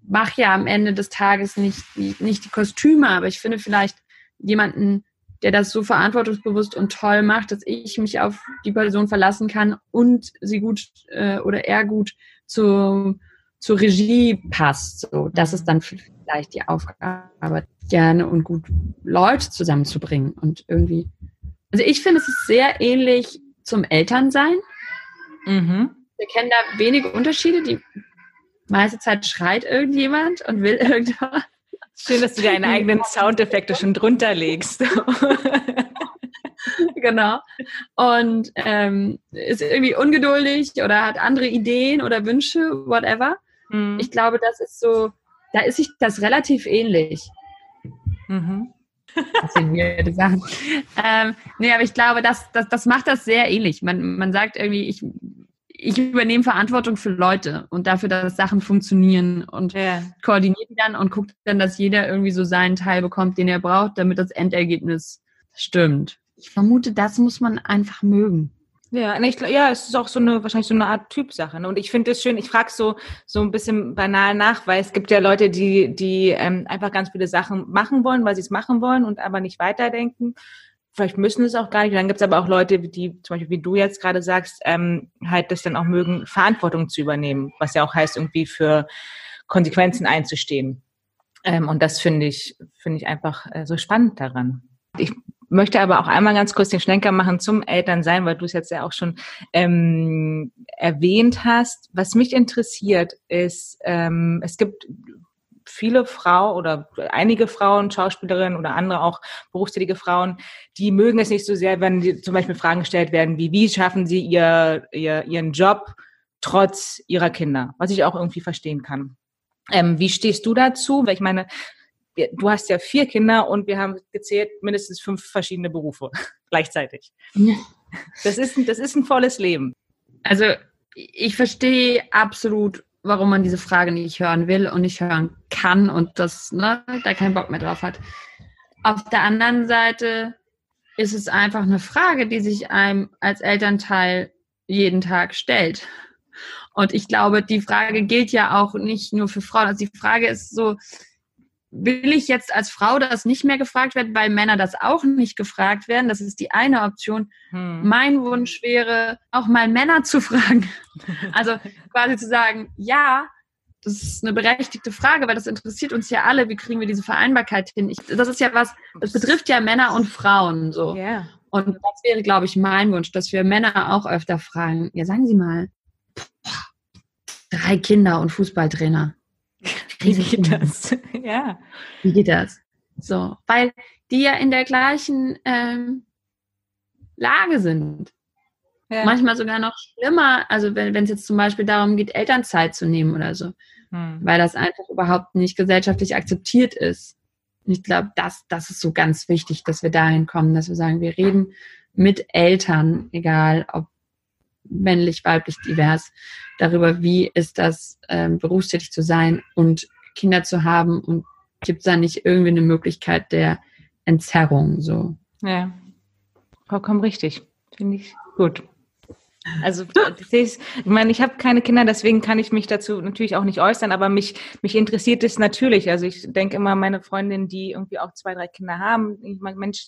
B: mache ja am Ende des Tages nicht, nicht die Kostüme, aber ich finde vielleicht jemanden, der das so verantwortungsbewusst und toll macht, dass ich mich auf die Person verlassen kann und sie gut äh, oder er gut zu, zur Regie passt. So, das ist dann vielleicht die Aufgabe, gerne und gut Leute zusammenzubringen und irgendwie also ich finde, es ist sehr ähnlich zum Elternsein. Mhm. Wir kennen da wenige Unterschiede. Die meiste Zeit schreit irgendjemand und will [laughs] irgendwas.
A: Schön, dass du deine eigenen Soundeffekte schon drunter legst. [laughs]
B: genau. Und ähm, ist irgendwie ungeduldig oder hat andere Ideen oder Wünsche, whatever. Mhm. Ich glaube, das ist so, da ist sich das relativ ähnlich. Mhm. Das sind weirde Sachen. Ähm, nee, aber ich glaube, das, das, das macht das sehr ähnlich. Man, man sagt irgendwie, ich, ich übernehme Verantwortung für Leute und dafür, dass Sachen funktionieren und ja. koordiniert die dann und guckt dann, dass jeder irgendwie so seinen Teil bekommt, den er braucht, damit das Endergebnis stimmt. Ich vermute, das muss man einfach mögen.
A: Ja, ich, ja, es ist auch so eine, wahrscheinlich so eine Art Typsache. Ne? Und ich finde es schön, ich frage so, so ein bisschen banal nach, weil es gibt ja Leute, die, die ähm, einfach ganz viele Sachen machen wollen, weil sie es machen wollen und aber nicht weiterdenken. Vielleicht müssen es auch gar nicht. Und dann gibt es aber auch Leute, die, zum Beispiel wie du jetzt gerade sagst, ähm, halt das dann auch mögen, Verantwortung zu übernehmen, was ja auch heißt, irgendwie für Konsequenzen einzustehen. Ähm, und das finde ich, finde ich einfach äh, so spannend daran. Ich möchte aber auch einmal ganz kurz den Schlenker machen zum Elternsein, weil du es jetzt ja auch schon ähm, erwähnt hast. Was mich interessiert ist, ähm, es gibt viele Frauen oder einige Frauen, Schauspielerinnen oder andere auch berufstätige Frauen, die mögen es nicht so sehr, wenn zum Beispiel Fragen gestellt werden, wie wie schaffen sie ihr, ihr ihren Job trotz ihrer Kinder, was ich auch irgendwie verstehen kann. Ähm, wie stehst du dazu? Weil ich meine, du hast ja vier Kinder und wir haben gezählt mindestens fünf verschiedene Berufe [laughs] gleichzeitig. Das ist, das ist ein volles Leben.
B: Also ich verstehe absolut, warum man diese Frage nicht hören will und nicht hören kann und das ne, da keinen Bock mehr drauf hat. Auf der anderen Seite ist es einfach eine Frage, die sich einem als Elternteil jeden Tag stellt. Und ich glaube, die Frage gilt ja auch nicht nur für Frauen. Also die Frage ist so, will ich jetzt als Frau das nicht mehr gefragt werden, weil Männer das auch nicht gefragt werden. Das ist die eine Option. Hm. Mein Wunsch wäre, auch mal Männer zu fragen. [laughs] Also quasi zu sagen, ja, das ist eine berechtigte Frage, weil das interessiert uns ja alle. Wie kriegen wir diese Vereinbarkeit hin? Ich, das ist ja was, das betrifft ja Männer und Frauen so. Yeah. Und das wäre, glaube ich, mein Wunsch, dass wir Männer auch öfter fragen. Ja, sagen Sie mal, drei Kinder und Fußballtrainer. Wie geht das? [laughs] ja. Wie geht das? So, weil die ja in der gleichen ähm, Lage sind. Ja. Manchmal sogar noch schlimmer, also wenn es jetzt zum Beispiel darum geht, Elternzeit zu nehmen oder so, hm. weil das einfach überhaupt nicht gesellschaftlich akzeptiert ist. Und ich glaube, das, das ist so ganz wichtig, dass wir dahin kommen, dass wir sagen, wir reden mit Eltern, egal ob männlich, weiblich, divers, darüber, wie ist das, ähm, berufstätig zu sein und Kinder zu haben und gibt es da nicht irgendwie eine Möglichkeit der Entzerrung so?
A: Ja, vollkommen richtig. Finde ich gut. Also [laughs] ich meine, ich habe keine Kinder, deswegen kann ich mich dazu natürlich auch nicht äußern, aber mich, mich interessiert es natürlich. Also ich denke immer, meine Freundin, die irgendwie auch zwei, drei Kinder haben, ich meine, Mensch,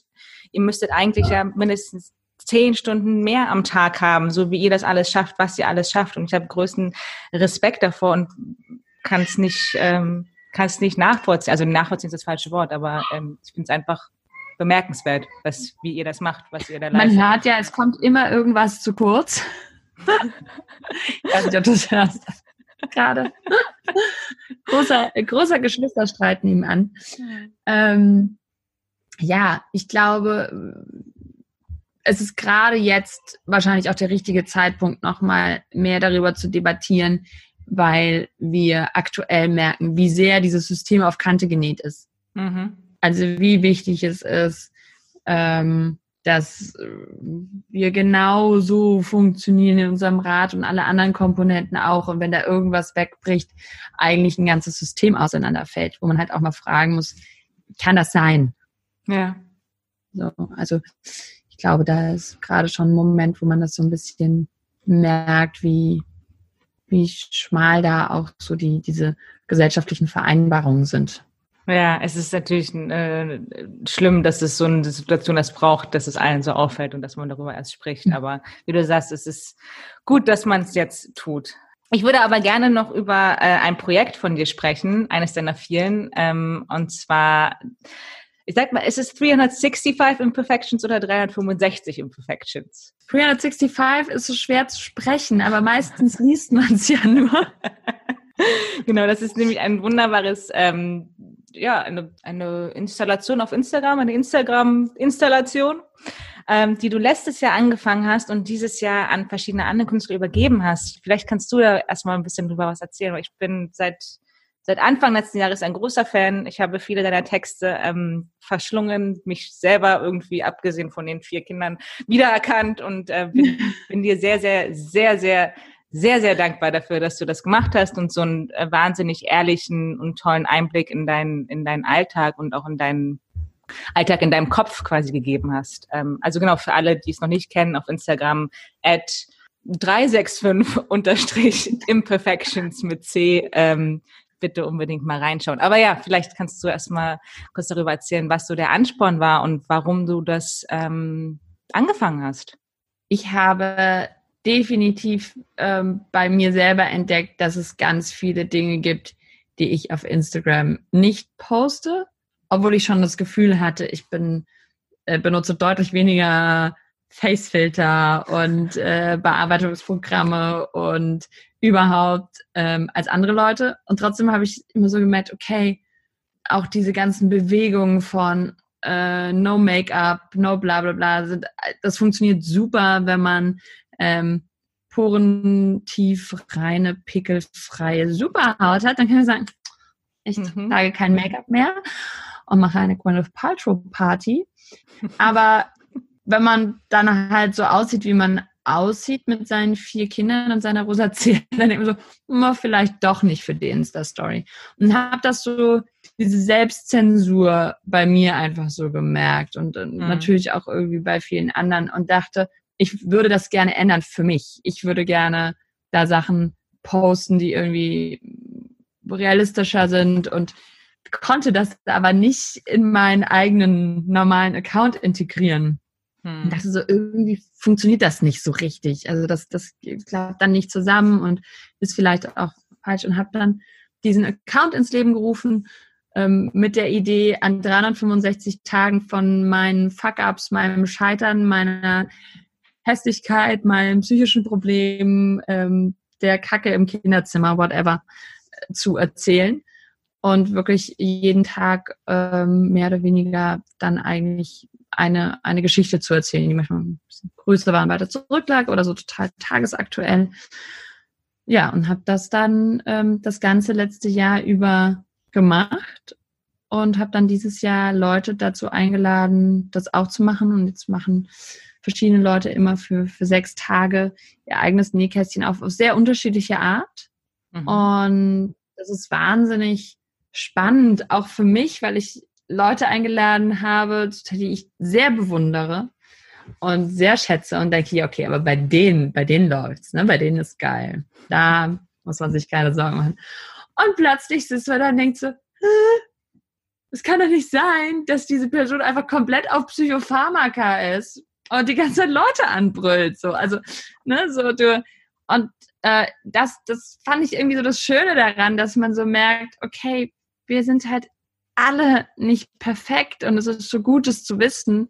A: ihr müsstet eigentlich ja mindestens zehn Stunden mehr am Tag haben, so wie ihr das alles schafft, was ihr alles schafft. Und ich habe größten Respekt davor und kann es nicht, ähm, kann es nicht nachvollziehen. Also nachvollziehen ist das falsche Wort, aber ähm, ich finde es einfach bemerkenswert, was, wie ihr das macht, was ihr da
B: leistet. Man hört ja, es kommt immer irgendwas zu kurz. ich weiß nicht, ob du das hörst. Gerade. großer, großer Geschwisterstreit nebenan. Ähm, ja, ich glaube, es ist gerade jetzt wahrscheinlich auch der richtige Zeitpunkt, nochmal mehr darüber zu debattieren, weil wir aktuell merken, wie sehr dieses System auf Kante genäht ist. Mhm. Also wie wichtig es ist, ähm, dass wir genau so funktionieren in unserem Rad und alle anderen Komponenten auch. Und wenn da irgendwas wegbricht, eigentlich ein ganzes System auseinanderfällt, wo man halt auch mal fragen muss, kann das sein?
A: Ja.
B: So, also glaube, da ist gerade schon ein Moment, wo man das so ein bisschen merkt, wie, wie schmal da auch so die, diese gesellschaftlichen Vereinbarungen sind.
A: Ja, es ist natürlich äh, schlimm, dass es so eine Situation das braucht, dass es allen so auffällt und dass man darüber erst spricht. Mhm. Aber wie du sagst, es ist gut, dass man es jetzt tut. Ich würde aber gerne noch über äh, ein Projekt von dir sprechen, eines deiner vielen. Ähm, und zwar, ich sag mal, ist es 365 Imperfections oder 365 Imperfections?
B: 365 ist so schwer zu sprechen, aber meistens liest man es ja nur. [laughs]
A: genau, das ist nämlich ein wunderbares ähm, ja, eine, eine Installation auf Instagram, eine Instagram-Installation, ähm, die du letztes Jahr angefangen hast und dieses Jahr an verschiedene andere Künstler übergeben hast. Vielleicht kannst du da erstmal ein bisschen drüber was erzählen, weil ich bin seit seit Anfang letzten Jahres ein großer Fan. Ich habe viele deiner Texte ähm, verschlungen, mich selber irgendwie, abgesehen von den vier Kindern, wiedererkannt und äh, bin, [laughs] bin dir sehr, sehr, sehr, sehr sehr, sehr dankbar dafür, dass du das gemacht hast und so einen äh, wahnsinnig ehrlichen und tollen Einblick in deinen, in deinen Alltag und auch in deinen Alltag in deinem Kopf quasi gegeben hast. Ähm, also genau, für alle, die es noch nicht kennen, auf Instagram at 365 [laughs] unterstrich imperfections mit C, ähm, bitte unbedingt mal reinschauen. Aber ja, vielleicht kannst du erstmal kurz darüber erzählen, was so der Ansporn war und warum du das ähm, angefangen hast.
B: Ich habe definitiv ähm, bei mir selber entdeckt, dass es ganz viele Dinge gibt, die ich auf Instagram nicht poste, obwohl ich schon das Gefühl hatte, ich bin äh, benutze deutlich weniger Facefilter und äh, Bearbeitungsprogramme und überhaupt ähm, als andere Leute. Und trotzdem habe ich immer so gemerkt, okay, auch diese ganzen Bewegungen von äh, No Make-up, no bla bla bla, das funktioniert super, wenn man ähm, porentief, reine, pickelfreie Superhaut hat, dann kann man sagen, ich mhm. trage kein Make-up mehr und mache eine Gwyneth Paltrow Party. Aber wenn man dann halt so aussieht, wie man aussieht mit seinen vier Kindern und seiner rosa Zähne, [laughs] dann man so, vielleicht doch nicht für die Insta-Story. Und habe das so, diese Selbstzensur bei mir einfach so gemerkt und, und mhm. natürlich auch irgendwie bei vielen anderen und dachte, ich würde das gerne ändern für mich. Ich würde gerne da Sachen posten, die irgendwie realistischer sind und konnte das aber nicht in meinen eigenen normalen Account integrieren. Hm. Und dachte so, irgendwie funktioniert das nicht so richtig. Also das, das klappt dann nicht zusammen und ist vielleicht auch falsch und habe dann diesen Account ins Leben gerufen ähm, mit der Idee, an 365 Tagen von meinen Fuck-ups, meinem Scheitern, meiner Hässlichkeit, meinen psychischen Problemen, ähm, der Kacke im Kinderzimmer, whatever, äh, zu erzählen. Und wirklich jeden Tag ähm, mehr oder weniger dann eigentlich eine, eine Geschichte zu erzählen, die manchmal ein bisschen größer war und weiter zurücklag oder so total tagesaktuell. Ja, und habe das dann ähm, das ganze letzte Jahr über gemacht und habe dann dieses Jahr Leute dazu eingeladen, das auch zu machen. Und jetzt machen verschiedene Leute immer für, für sechs Tage ihr eigenes Nähkästchen auf, auf sehr unterschiedliche Art. Mhm. Und das ist wahnsinnig spannend, auch für mich, weil ich Leute eingeladen habe, die ich sehr bewundere und sehr schätze und denke, ja, okay, aber bei denen, bei denen läuft's, ne? Bei denen ist geil. Da muss man sich keine Sorgen machen. Und plötzlich sitzt man da und denkt so, es kann doch nicht sein, dass diese Person einfach komplett auf Psychopharmaka ist und die ganze Zeit Leute anbrüllt. So, also, ne, so du. Und äh, das, das fand ich irgendwie so das Schöne daran, dass man so merkt, okay, wir sind halt alle nicht perfekt und es ist so gut, es zu wissen,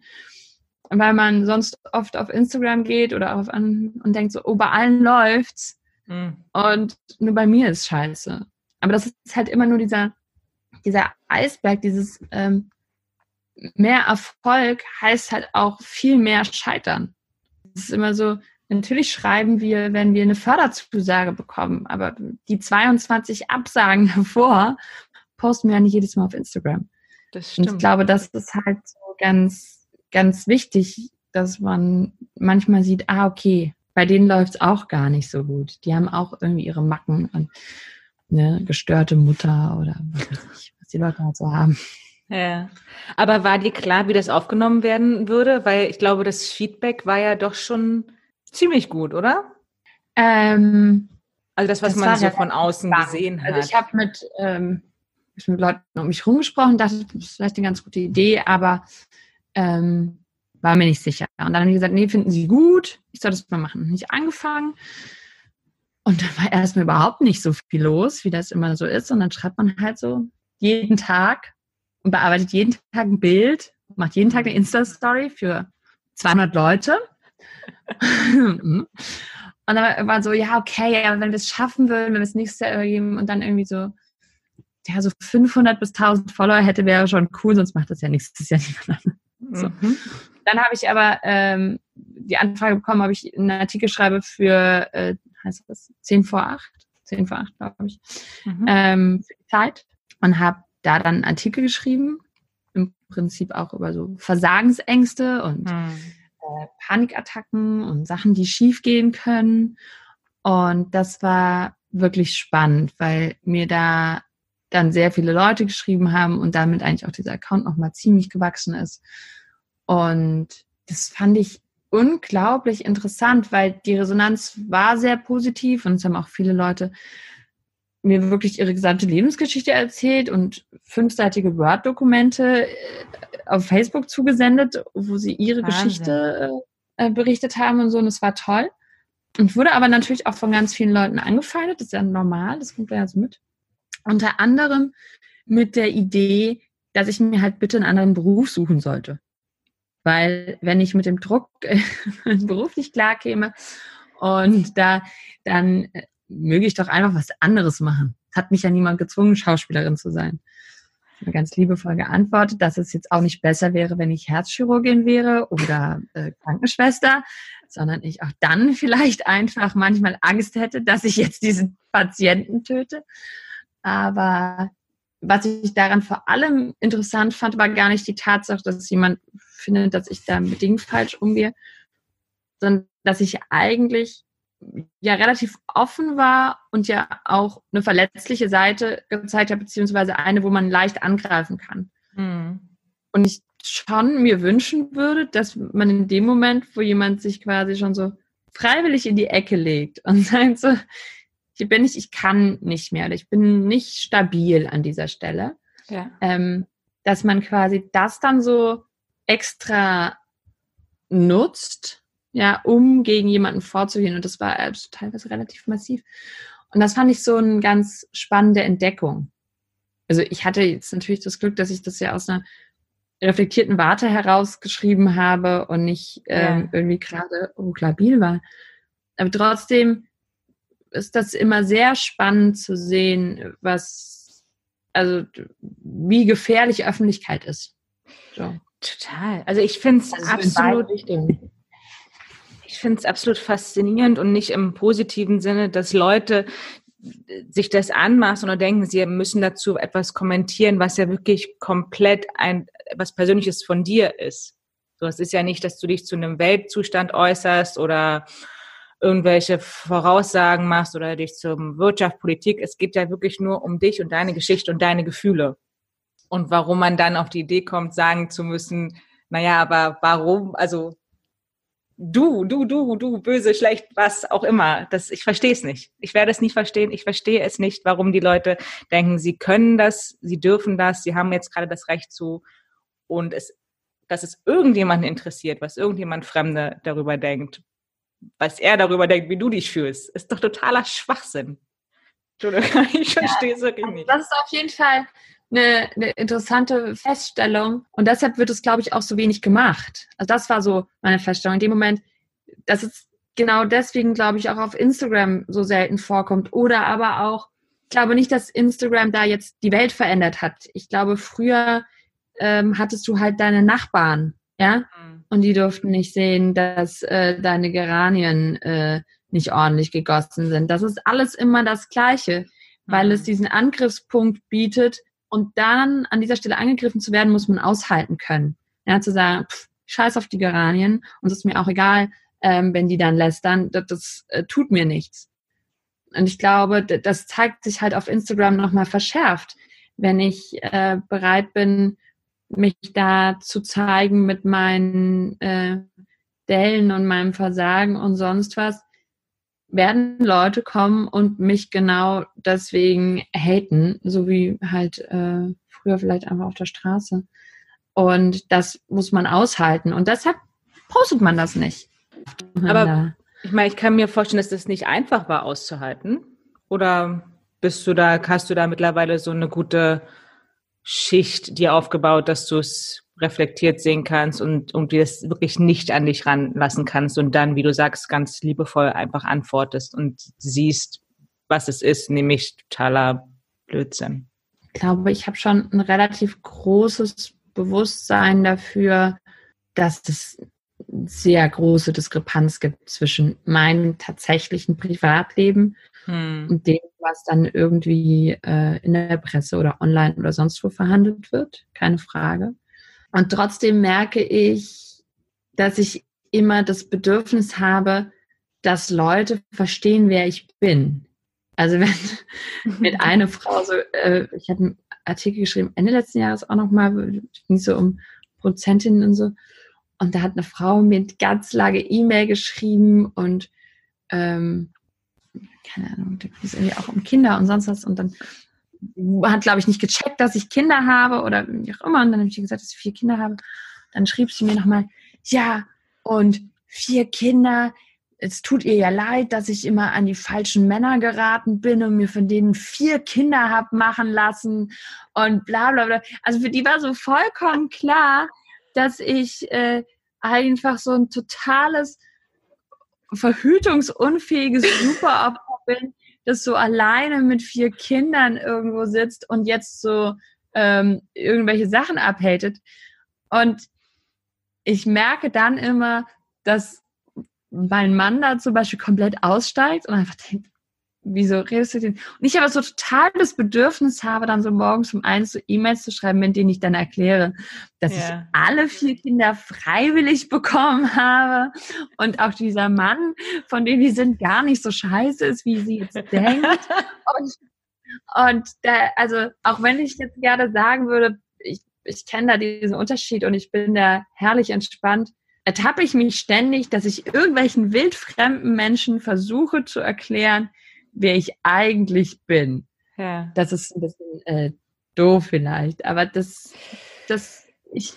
B: weil man sonst oft auf Instagram geht oder auf an und denkt so, oh, bei allen läuft's mhm. und nur bei mir ist scheiße. Aber das ist halt immer nur dieser, dieser Eisberg, dieses ähm, mehr Erfolg heißt halt auch viel mehr Scheitern. Es ist immer so, natürlich schreiben wir, wenn wir eine Förderzusage bekommen, aber die 22 Absagen [laughs] davor posten wir ja nicht jedes Mal auf Instagram. Das stimmt. Und ich glaube, das ist halt so ganz, ganz wichtig, dass man manchmal sieht, ah, okay, bei denen läuft es auch gar nicht so gut. Die haben auch irgendwie ihre Macken und eine gestörte Mutter oder was weiß ich, was die Leute halt so haben.
A: Ja. Aber war dir klar, wie das aufgenommen werden würde? Weil ich glaube, das Feedback war ja doch schon ziemlich gut, oder?
B: Ähm,
A: also das, was das man so von außen klar. gesehen hat.
B: Also ich habe mit, ähm, mit Leuten um mich rumgesprochen, dachte, das ist vielleicht eine ganz gute Idee, aber ähm, war mir nicht sicher. Und dann haben die gesagt, nee, finden Sie gut, ich soll das mal machen. Nicht angefangen. Und dann war erstmal überhaupt nicht so viel los, wie das immer so ist. Und dann schreibt man halt so jeden Tag und bearbeitet jeden Tag ein Bild, macht jeden Tag eine Insta-Story für 200 Leute. [laughs] und dann war so, ja, okay, aber wenn wir es schaffen würden, wenn wir es nächstes Jahr übergeben und dann irgendwie so, ja, so 500 bis 1000 Follower hätte, wäre schon cool, sonst macht das ja nächstes Jahr niemand. So. Mhm. Dann habe ich aber ähm, die Anfrage bekommen, ob ich einen Artikel schreibe für, äh, heißt das, 10 vor 8, 10 vor 8, glaube ich, mhm. ähm, für die Zeit und habe da dann einen Artikel geschrieben, im Prinzip auch über so Versagensängste und mhm. äh, Panikattacken und Sachen, die schiefgehen können. Und das war wirklich spannend, weil mir da dann sehr viele Leute geschrieben haben und damit eigentlich auch dieser Account nochmal ziemlich gewachsen ist. Und das fand ich unglaublich interessant, weil die Resonanz war sehr positiv und es haben auch viele Leute mir wirklich ihre gesamte Lebensgeschichte erzählt und fünfseitige Word-Dokumente äh, auf Facebook zugesendet, wo sie ihre Wahnsinn. Geschichte äh, äh, berichtet haben und so. Und es war toll. Und wurde aber natürlich auch von ganz vielen Leuten angefeindet. Das ist ja normal, das kommt ja so mit. Unter anderem mit der Idee, dass ich mir halt bitte einen anderen Beruf suchen sollte. Weil wenn ich mit dem Druck [laughs] beruflich klarkäme und da dann äh, möge ich doch einfach was anderes machen. Hat mich ja niemand gezwungen, Schauspielerin zu sein. Ganz liebevoll geantwortet, dass es jetzt auch nicht besser wäre, wenn ich Herzchirurgin wäre oder äh, Krankenschwester, sondern ich auch dann [laughs] vielleicht einfach manchmal Angst hätte, dass ich jetzt diesen Patienten töte. Aber was ich daran vor allem interessant fand, war gar nicht die Tatsache, dass jemand findet, dass ich da mit Dingen falsch umgehe, sondern dass ich eigentlich ja relativ offen war und ja auch eine verletzliche Seite gezeigt hat, beziehungsweise eine, wo man leicht angreifen kann. Mhm. Und ich schon mir wünschen würde, dass man in dem Moment, wo jemand sich quasi schon so freiwillig in die Ecke legt und [laughs] sagt so, hier bin ich, ich kann nicht mehr oder ich bin nicht stabil an dieser Stelle, ja. ähm, dass man quasi das dann so extra nutzt, ja, um gegen jemanden vorzugehen. Und das war also teilweise relativ massiv. Und das fand ich so eine ganz spannende Entdeckung. Also ich hatte jetzt natürlich das Glück, dass ich das ja aus einer reflektierten Warte herausgeschrieben habe und nicht ähm, ja. irgendwie gerade hochlabil war. Aber trotzdem ist das immer sehr spannend zu sehen, was, also wie gefährlich Öffentlichkeit ist.
A: So. Total. Also ich finde es also absolut ich finde es absolut faszinierend und nicht im positiven Sinne, dass Leute sich das anmaßen oder denken, sie müssen dazu etwas kommentieren, was ja wirklich komplett ein was Persönliches von dir ist. So, es ist ja nicht, dass du dich zu einem Weltzustand äußerst oder irgendwelche Voraussagen machst oder dich zum Wirtschaft, Politik. Es geht ja wirklich nur um dich und deine Geschichte und deine Gefühle. Und warum man dann auf die Idee kommt, sagen zu müssen, naja, aber warum, also du, du, du, du, böse, schlecht, was auch immer. Das, ich verstehe es nicht. Ich werde es nie verstehen. Ich verstehe es nicht, warum die Leute denken, sie können das, sie dürfen das, sie haben jetzt gerade das Recht zu. Und es, dass es irgendjemanden interessiert, was irgendjemand Fremde darüber denkt, was er darüber denkt, wie du dich fühlst, ist doch totaler Schwachsinn. [laughs]
B: Ich verstehe es wirklich nicht. Das ist auf jeden Fall eine, eine, interessante Feststellung. Und deshalb wird es, glaube ich, auch so wenig gemacht. Also das war so meine Feststellung. In dem Moment, dass es genau deswegen, glaube ich, auch auf Instagram so selten vorkommt. Oder aber auch, ich glaube nicht, dass Instagram da jetzt die Welt verändert hat. Ich glaube, früher ähm, hattest du halt deine Nachbarn, ja, mhm. Und die durften nicht sehen, dass äh, deine Geranien äh, nicht ordentlich gegossen sind. Das ist alles immer das Gleiche, weil mhm. es diesen Angriffspunkt bietet, und dann an dieser Stelle angegriffen zu werden, muss man aushalten können. Ja, zu sagen, pff, scheiß auf die Geranien und es ist mir auch egal, ähm, wenn die dann lästern, das, das äh, tut mir nichts. Und ich glaube, das zeigt sich halt auf Instagram nochmal verschärft, wenn ich äh, bereit bin, mich da zu zeigen mit meinen äh, Dellen und meinem Versagen und sonst was, werden Leute kommen und mich genau deswegen haten, so wie halt äh, früher vielleicht einfach auf der Straße. Und das muss man aushalten. Und deshalb postet man das nicht.
A: Aber ich meine, ich kann mir vorstellen, dass das nicht einfach war auszuhalten. Oder bist du da, hast du da mittlerweile so eine gute Schicht dir aufgebaut, dass du es reflektiert sehen kannst und irgendwie das wirklich nicht an dich ranlassen kannst und dann, wie du sagst, ganz liebevoll einfach antwortest und siehst, was es ist, nämlich totaler Blödsinn.
B: Ich glaube, ich habe schon ein relativ großes Bewusstsein dafür, dass es sehr große Diskrepanz gibt zwischen meinem tatsächlichen Privatleben hm. und dem, was dann irgendwie äh, in der Presse oder online oder sonst wo verhandelt wird. Keine Frage. Und trotzdem merke ich, dass ich immer das Bedürfnis habe, dass Leute verstehen, wer ich bin. Also wenn [laughs] mit einer Frau so, äh, ich habe einen Artikel geschrieben, Ende letzten Jahres auch nochmal, ging so um Prozentinnen und so. Und da hat eine Frau mir eine ganz lange E-Mail geschrieben und ähm, keine Ahnung, da ging es irgendwie auch um Kinder und sonst was. Und dann hat, glaube ich, nicht gecheckt, dass ich Kinder habe oder wie auch immer. Und dann habe ich ihr gesagt, dass ich vier Kinder habe. Dann schrieb sie mir nochmal, ja, und vier Kinder, es tut ihr ja leid, dass ich immer an die falschen Männer geraten bin und mir von denen vier Kinder hab machen lassen und bla bla bla. Also für die war so vollkommen klar, dass ich äh, einfach so ein totales verhütungsunfähiges Superopfer bin, das so alleine mit vier Kindern irgendwo sitzt und jetzt so ähm, irgendwelche Sachen abhatet. Und ich merke dann immer, dass mein Mann da zum Beispiel komplett aussteigt und einfach denkt, wieso redest du denn? Und ich aber so total das Bedürfnis habe, dann so morgens um eins so E-Mails zu schreiben, mit denen ich dann erkläre, dass ja. ich alle vier Kinder freiwillig bekommen habe und auch dieser Mann, von dem die sind, gar nicht so scheiße ist, wie sie jetzt [laughs] denkt. und, und da, also auch wenn ich jetzt gerne sagen würde, ich, ich kenne da diesen Unterschied und ich bin da herrlich entspannt, ertappe ich mich ständig, dass ich irgendwelchen wildfremden Menschen versuche zu erklären, wer ich eigentlich bin. Ja. Das ist ein bisschen äh, doof vielleicht, aber das, das, ich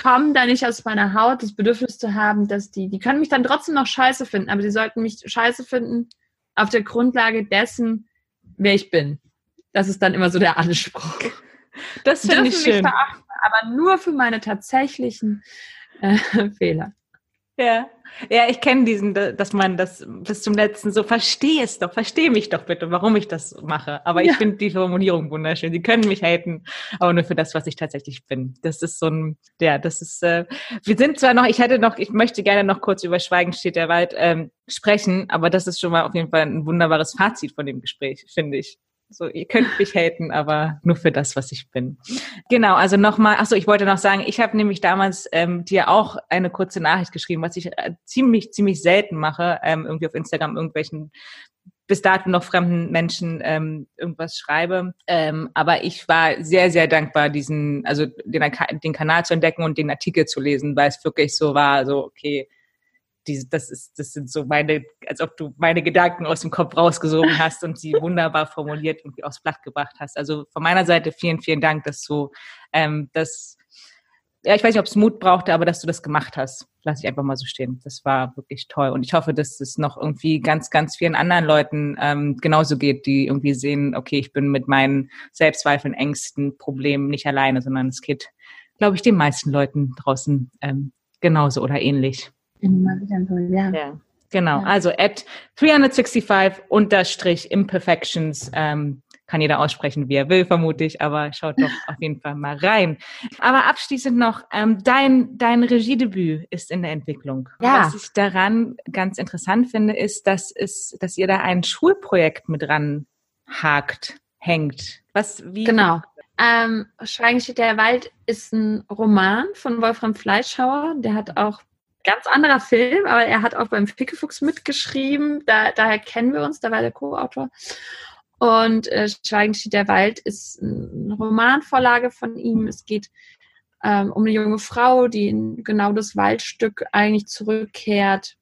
B: komme da nicht aus meiner Haut, das Bedürfnis zu haben, dass die, die können mich dann trotzdem noch scheiße finden, aber sie sollten mich scheiße finden auf der Grundlage dessen, wer ich bin. Das ist dann immer so der Anspruch. Das finde ich schön. Verachten, aber nur für meine tatsächlichen äh, [laughs] Fehler.
A: Ja. Ja, ich kenne diesen, dass man das bis zum letzten so verstehe es doch, verstehe mich doch bitte, warum ich das mache. Aber ja. ich finde die Formulierung wunderschön. Sie können mich haten, aber nur für das, was ich tatsächlich bin. Das ist so ein, ja, das ist. Äh, wir sind zwar noch, ich hätte noch, ich möchte gerne noch kurz über Schweigen steht der Wald ähm, sprechen, aber das ist schon mal auf jeden Fall ein wunderbares Fazit von dem Gespräch, finde ich. So, ihr könnt mich haten, aber nur für das, was ich bin. Genau, also nochmal, achso, ich wollte noch sagen, ich habe nämlich damals ähm, dir auch eine kurze Nachricht geschrieben, was ich äh, ziemlich, ziemlich selten mache, ähm, irgendwie auf Instagram irgendwelchen bis dato noch fremden Menschen ähm, irgendwas schreibe. Ähm, aber ich war sehr, sehr dankbar, diesen, also den, den Kanal zu entdecken und den Artikel zu lesen, weil es wirklich so war, so, okay, die, das ist, das sind so meine, als ob du meine Gedanken aus dem Kopf rausgesogen hast und sie [laughs] wunderbar formuliert und aufs Blatt gebracht hast. Also von meiner Seite vielen, vielen Dank, dass du ähm, das, ja, ich weiß nicht, ob es Mut brauchte, aber dass du das gemacht hast. Lass ich einfach mal so stehen. Das war wirklich toll. Und ich hoffe, dass es noch irgendwie ganz, ganz vielen anderen Leuten ähm, genauso geht, die irgendwie sehen, okay, ich bin mit meinen Selbstzweifeln, Ängsten, Problemen nicht alleine, sondern es geht, glaube ich, den meisten Leuten draußen ähm, genauso oder ähnlich. Immer wieder so, ja. ja. Genau, ja. also at 365 unterstrich imperfections ähm, kann jeder aussprechen, wie er will, vermute ich, aber schaut doch [laughs] auf jeden Fall mal rein. Aber abschließend noch, ähm, dein, dein Regiedebüt ist in der Entwicklung. Ja. Was ich daran ganz interessant finde, ist, dass, es, dass ihr da ein Schulprojekt mit dran hakt, hängt. Was, wie?
B: Genau. Ähm, Schweigen steht der Wald ist ein Roman von Wolfram Fleischhauer. Der hat auch ganz anderer Film, aber er hat auch beim Fickefuchs mitgeschrieben. Da, daher kennen wir uns, da war der Co-Autor. Und äh, Schweigen steht der Wald ist eine Romanvorlage von ihm. Es geht ähm, um eine junge Frau, die in genau das Waldstück eigentlich zurückkehrt,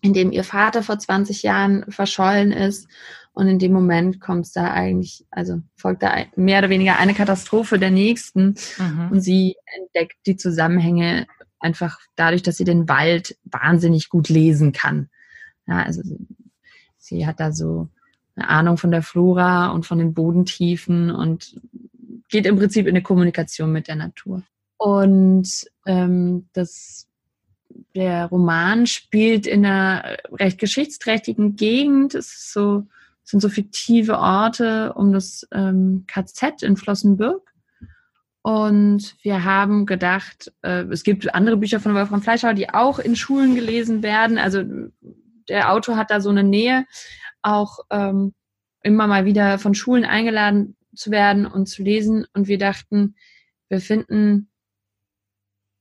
B: in dem ihr Vater vor 20 Jahren verschollen ist. Und in dem Moment kommt es da eigentlich, also folgt da mehr oder weniger eine Katastrophe der nächsten. Mhm. Und sie entdeckt die Zusammenhänge einfach dadurch, dass sie den Wald wahnsinnig gut lesen kann. Ja, also sie, sie hat da so eine Ahnung von der Flora und von den Bodentiefen und geht im Prinzip in eine Kommunikation mit der Natur. Und ähm, das, der Roman spielt in einer recht geschichtsträchtigen Gegend. Es ist so, sind so fiktive Orte um das ähm, KZ in Flossenbürg. Und wir haben gedacht, äh, es gibt andere Bücher von Wolfram Fleischhauer, die auch in Schulen gelesen werden. Also der Autor hat da so eine Nähe, auch ähm, immer mal wieder von Schulen eingeladen zu werden und zu lesen. Und wir dachten, wir finden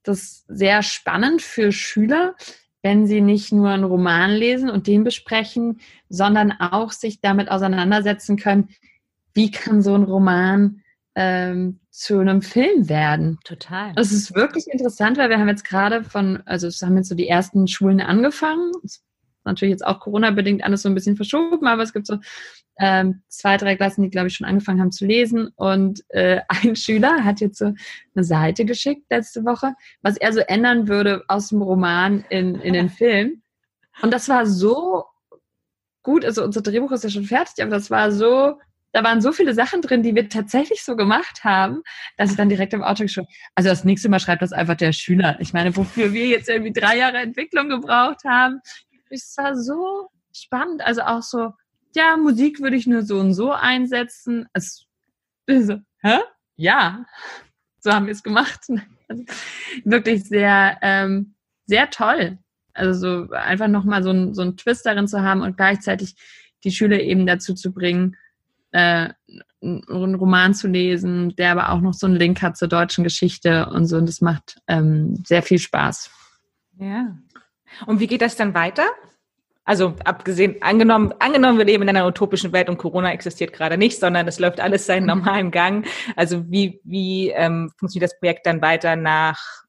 B: das sehr spannend für Schüler, wenn sie nicht nur einen Roman lesen und den besprechen, sondern auch sich damit auseinandersetzen können, wie kann so ein Roman ähm, zu einem Film werden.
A: Total.
B: Das ist wirklich interessant, weil wir haben jetzt gerade von, also es haben jetzt so die ersten Schulen angefangen. Das ist natürlich jetzt auch Corona-bedingt alles so ein bisschen verschoben, aber es gibt so ähm, zwei, drei Klassen, die, glaube ich, schon angefangen haben zu lesen. Und äh, [laughs] ein Schüler hat jetzt so eine Seite geschickt letzte Woche, was er so ändern würde aus dem Roman in, in den [laughs] Film. Und das war so gut, also unser Drehbuch ist ja schon fertig, aber das war so da waren so viele Sachen drin, die wir tatsächlich so gemacht haben, dass ich dann direkt im Auto geschrieben Also das nächste Mal schreibt das einfach der Schüler. Ich meine, wofür wir jetzt irgendwie drei Jahre Entwicklung gebraucht haben. Es war so spannend. Also auch so, ja, Musik würde ich nur so und so einsetzen. Es, so, hä? Ja, so haben wir es gemacht. [laughs] Also, wirklich sehr, ähm, sehr toll. Also so einfach nochmal so, ein, so einen Twist darin zu haben und gleichzeitig die Schüler eben dazu zu bringen, äh, einen Roman zu lesen, der aber auch noch so einen Link hat zur deutschen Geschichte und so. Und das macht ähm, sehr viel Spaß.
A: Ja. Und wie geht das dann weiter? Also abgesehen, angenommen, angenommen, wir leben in einer utopischen Welt und Corona existiert gerade nicht, sondern es läuft alles seinen mhm. normalen Gang. Also wie, wie ähm, funktioniert das Projekt dann weiter nach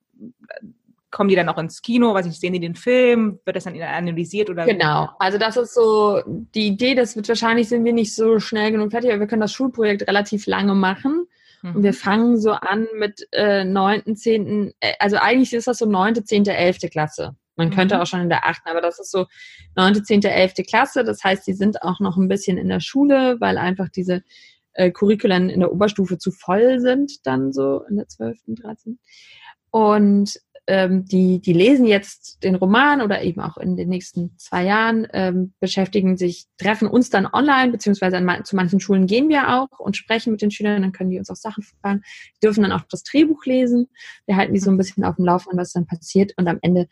A: kommen die dann auch ins Kino? Was ich sehen die den Film? Wird das dann analysiert oder?
B: Genau. Also das ist so die Idee. Das wird wahrscheinlich sind wir nicht so schnell genug fertig, aber wir können das Schulprojekt relativ lange machen. Mhm. Und wir fangen so an mit äh, 9., 10., äh, also eigentlich ist das so 9., 10., 11. Klasse. Man könnte mhm. auch schon in der 8., aber das ist so 9., 10., 11. Klasse. Das heißt, die sind auch noch ein bisschen in der Schule, weil einfach diese äh, Curriculen in der Oberstufe zu voll sind, dann so in der 12., 13. Und ähm, die, die lesen jetzt den Roman oder eben auch in den nächsten zwei Jahren, ähm, beschäftigen sich, treffen uns dann online, beziehungsweise an, zu manchen Schulen gehen wir auch und sprechen mit den Schülern, dann können die uns auch Sachen fragen. Die dürfen dann auch das Drehbuch lesen. Wir halten die so ein bisschen auf dem Laufenden, was dann passiert und am Ende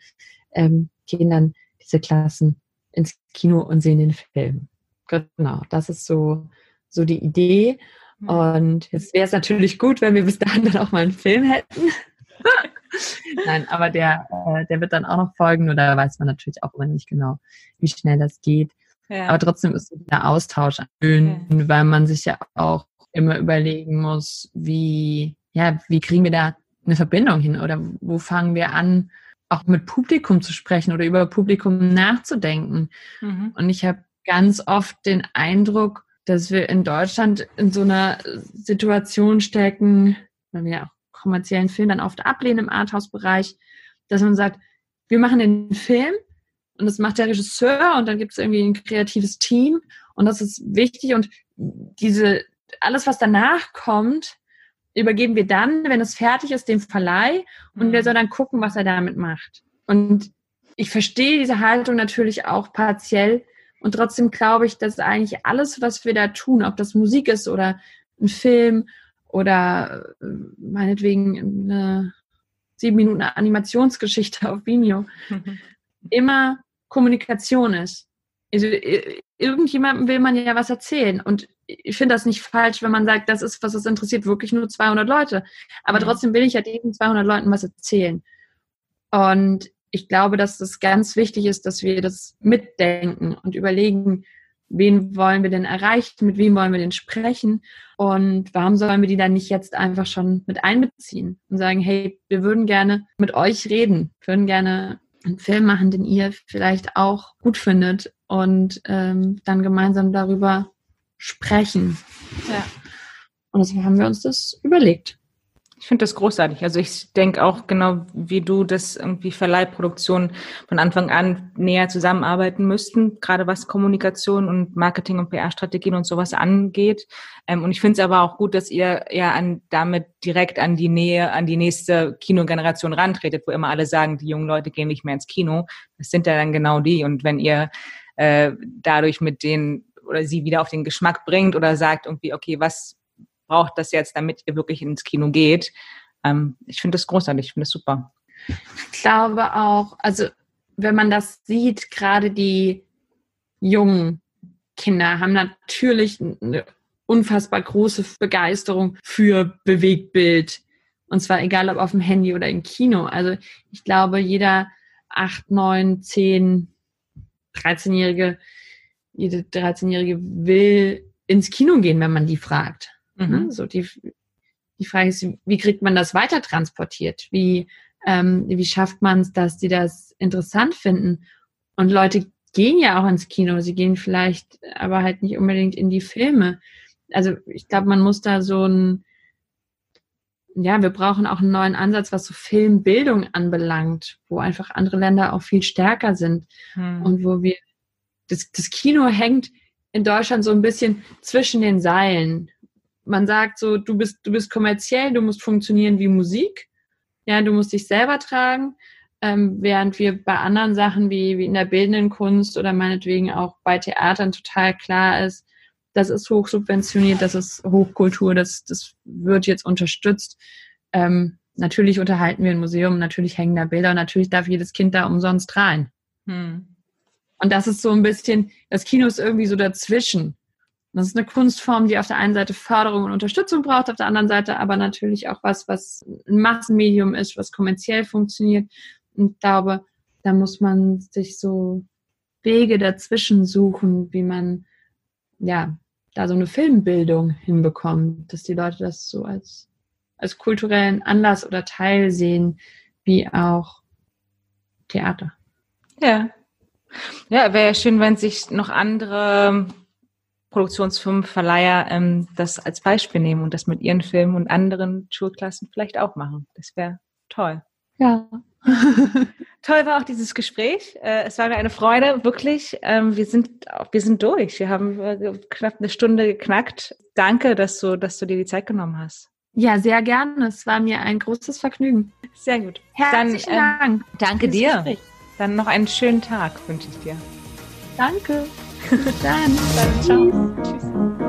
B: ähm, gehen dann diese Klassen ins Kino und sehen den Film. Genau, das ist so so die Idee. Mhm. Und jetzt wäre es natürlich gut, wenn wir bis dahin dann auch mal einen Film hätten. [laughs] Nein, aber der, äh, der wird dann auch noch folgen, nur da weiß man natürlich auch immer nicht genau, wie schnell das geht. Ja. Aber trotzdem ist der Austausch schön, ja. weil man sich ja auch immer überlegen muss, wie, ja, wie kriegen wir da eine Verbindung hin oder wo fangen wir an, auch mit Publikum zu sprechen oder über Publikum nachzudenken. Mhm. Und ich habe ganz oft den Eindruck, dass wir in Deutschland in so einer Situation stecken, weil wir auch kommerziellen Film dann oft ablehnen im Arthouse-Bereich, dass man sagt, wir machen den Film und das macht der Regisseur und dann gibt es irgendwie ein kreatives Team und das ist wichtig und diese alles, was danach kommt, übergeben wir dann, wenn es fertig ist, dem Verleih und der mhm. soll dann gucken, was er damit macht. Und ich verstehe diese Haltung natürlich auch partiell und trotzdem glaube ich, dass eigentlich alles, was wir da tun, ob das Musik ist oder ein Film oder äh, meinetwegen eine sieben Minuten Animationsgeschichte auf Vimeo, [laughs] immer Kommunikation ist. Also, irgendjemandem will man ja was erzählen und ich finde das nicht falsch, wenn man sagt, das ist was, das interessiert wirklich nur 200 Leute. Aber mhm. trotzdem will ich ja diesen 200 Leuten was erzählen. Und ich glaube, dass es ganz wichtig ist, dass wir das mitdenken und überlegen, wen wollen wir denn erreichen, mit wem wollen wir denn sprechen und warum sollen wir die dann nicht jetzt einfach schon mit einbeziehen und sagen, hey, wir würden gerne mit euch reden, würden gerne einen Film machen, den ihr vielleicht auch gut findet und ähm, dann gemeinsam darüber sprechen. Ja. Und deswegen haben wir uns das überlegt.
A: Ich finde das großartig. Also ich denke auch genau wie du, dass irgendwie Verleihproduktionen von Anfang an näher zusammenarbeiten müssten, gerade was Kommunikation und Marketing und PR-Strategien und sowas angeht. Ähm, und ich finde es aber auch gut, dass ihr ja an, damit direkt an die Nähe, an die nächste Kinogeneration rantretet, wo immer alle sagen, die jungen Leute gehen nicht mehr ins Kino. Das sind ja dann genau die. Und wenn ihr äh, dadurch mit denen oder sie wieder auf den Geschmack bringt oder sagt irgendwie, okay, was braucht das jetzt, damit ihr wirklich ins Kino geht? Ähm, ich finde das großartig, ich finde das super.
B: Ich glaube auch, also wenn man das sieht, gerade die jungen Kinder haben natürlich eine unfassbar große Begeisterung für Bewegtbild. Und zwar egal ob auf dem Handy oder im Kino. Also ich glaube, jeder 8, 9, 10, 13-Jährige jede 13-Jährige will ins Kino gehen, wenn man die fragt. Mhm. Ne? So die, die Frage ist, wie kriegt man das weiter transportiert? Wie, ähm, wie schafft man es, dass die das interessant finden? Und Leute gehen ja auch ins Kino, sie gehen vielleicht aber halt nicht unbedingt in die Filme. Also ich glaube, man muss da so ein, ja, wir brauchen auch einen neuen Ansatz, was so Filmbildung anbelangt, wo einfach andere Länder auch viel stärker sind hm. und wo wir das, das Kino hängt in Deutschland so ein bisschen zwischen den Seilen. Man sagt so, du bist, du bist kommerziell, du musst funktionieren wie Musik. Ja, du musst dich selber tragen. Ähm, während wir bei anderen Sachen wie, wie in der bildenden Kunst oder meinetwegen auch bei Theatern total klar ist, das ist hochsubventioniert, das ist Hochkultur, das, das wird jetzt unterstützt. Ähm, natürlich unterhalten wir ein Museum, natürlich hängen da Bilder und natürlich darf jedes Kind da umsonst rein. Hm. Und das ist so ein bisschen, das Kino ist irgendwie so dazwischen. Das ist eine Kunstform, die auf der einen Seite Förderung und Unterstützung braucht, auf der anderen Seite aber natürlich auch was, was ein Massenmedium ist, was kommerziell funktioniert. Und ich glaube, da muss man sich so Wege dazwischen suchen, wie man ja da so eine Filmbildung hinbekommt, dass die Leute das so als, als kulturellen Anlass oder Teil sehen, wie auch Theater.
A: Ja, ja, wäre ja schön, wenn sich noch andere Produktionsfirmen, Verleiher ähm, das als Beispiel nehmen und das mit ihren Filmen und anderen Schulklassen vielleicht auch machen. Das wäre toll.
B: Ja. [laughs]
A: toll war auch dieses Gespräch. Äh, es war mir eine Freude, wirklich. Ähm, wir sind, wir sind durch. Wir haben äh, knapp eine Stunde geknackt. Danke, dass du, dass du dir die Zeit genommen hast.
B: Ja, sehr gerne. Es war mir ein großes Vergnügen.
A: Sehr gut.
B: Herzlichen Dann, ähm, Dank.
A: Danke dir. Gespräch. Dann noch einen schönen Tag wünsche ich dir.
B: Danke.
A: Bis dann. Bis dann. Ciao. Tschüss.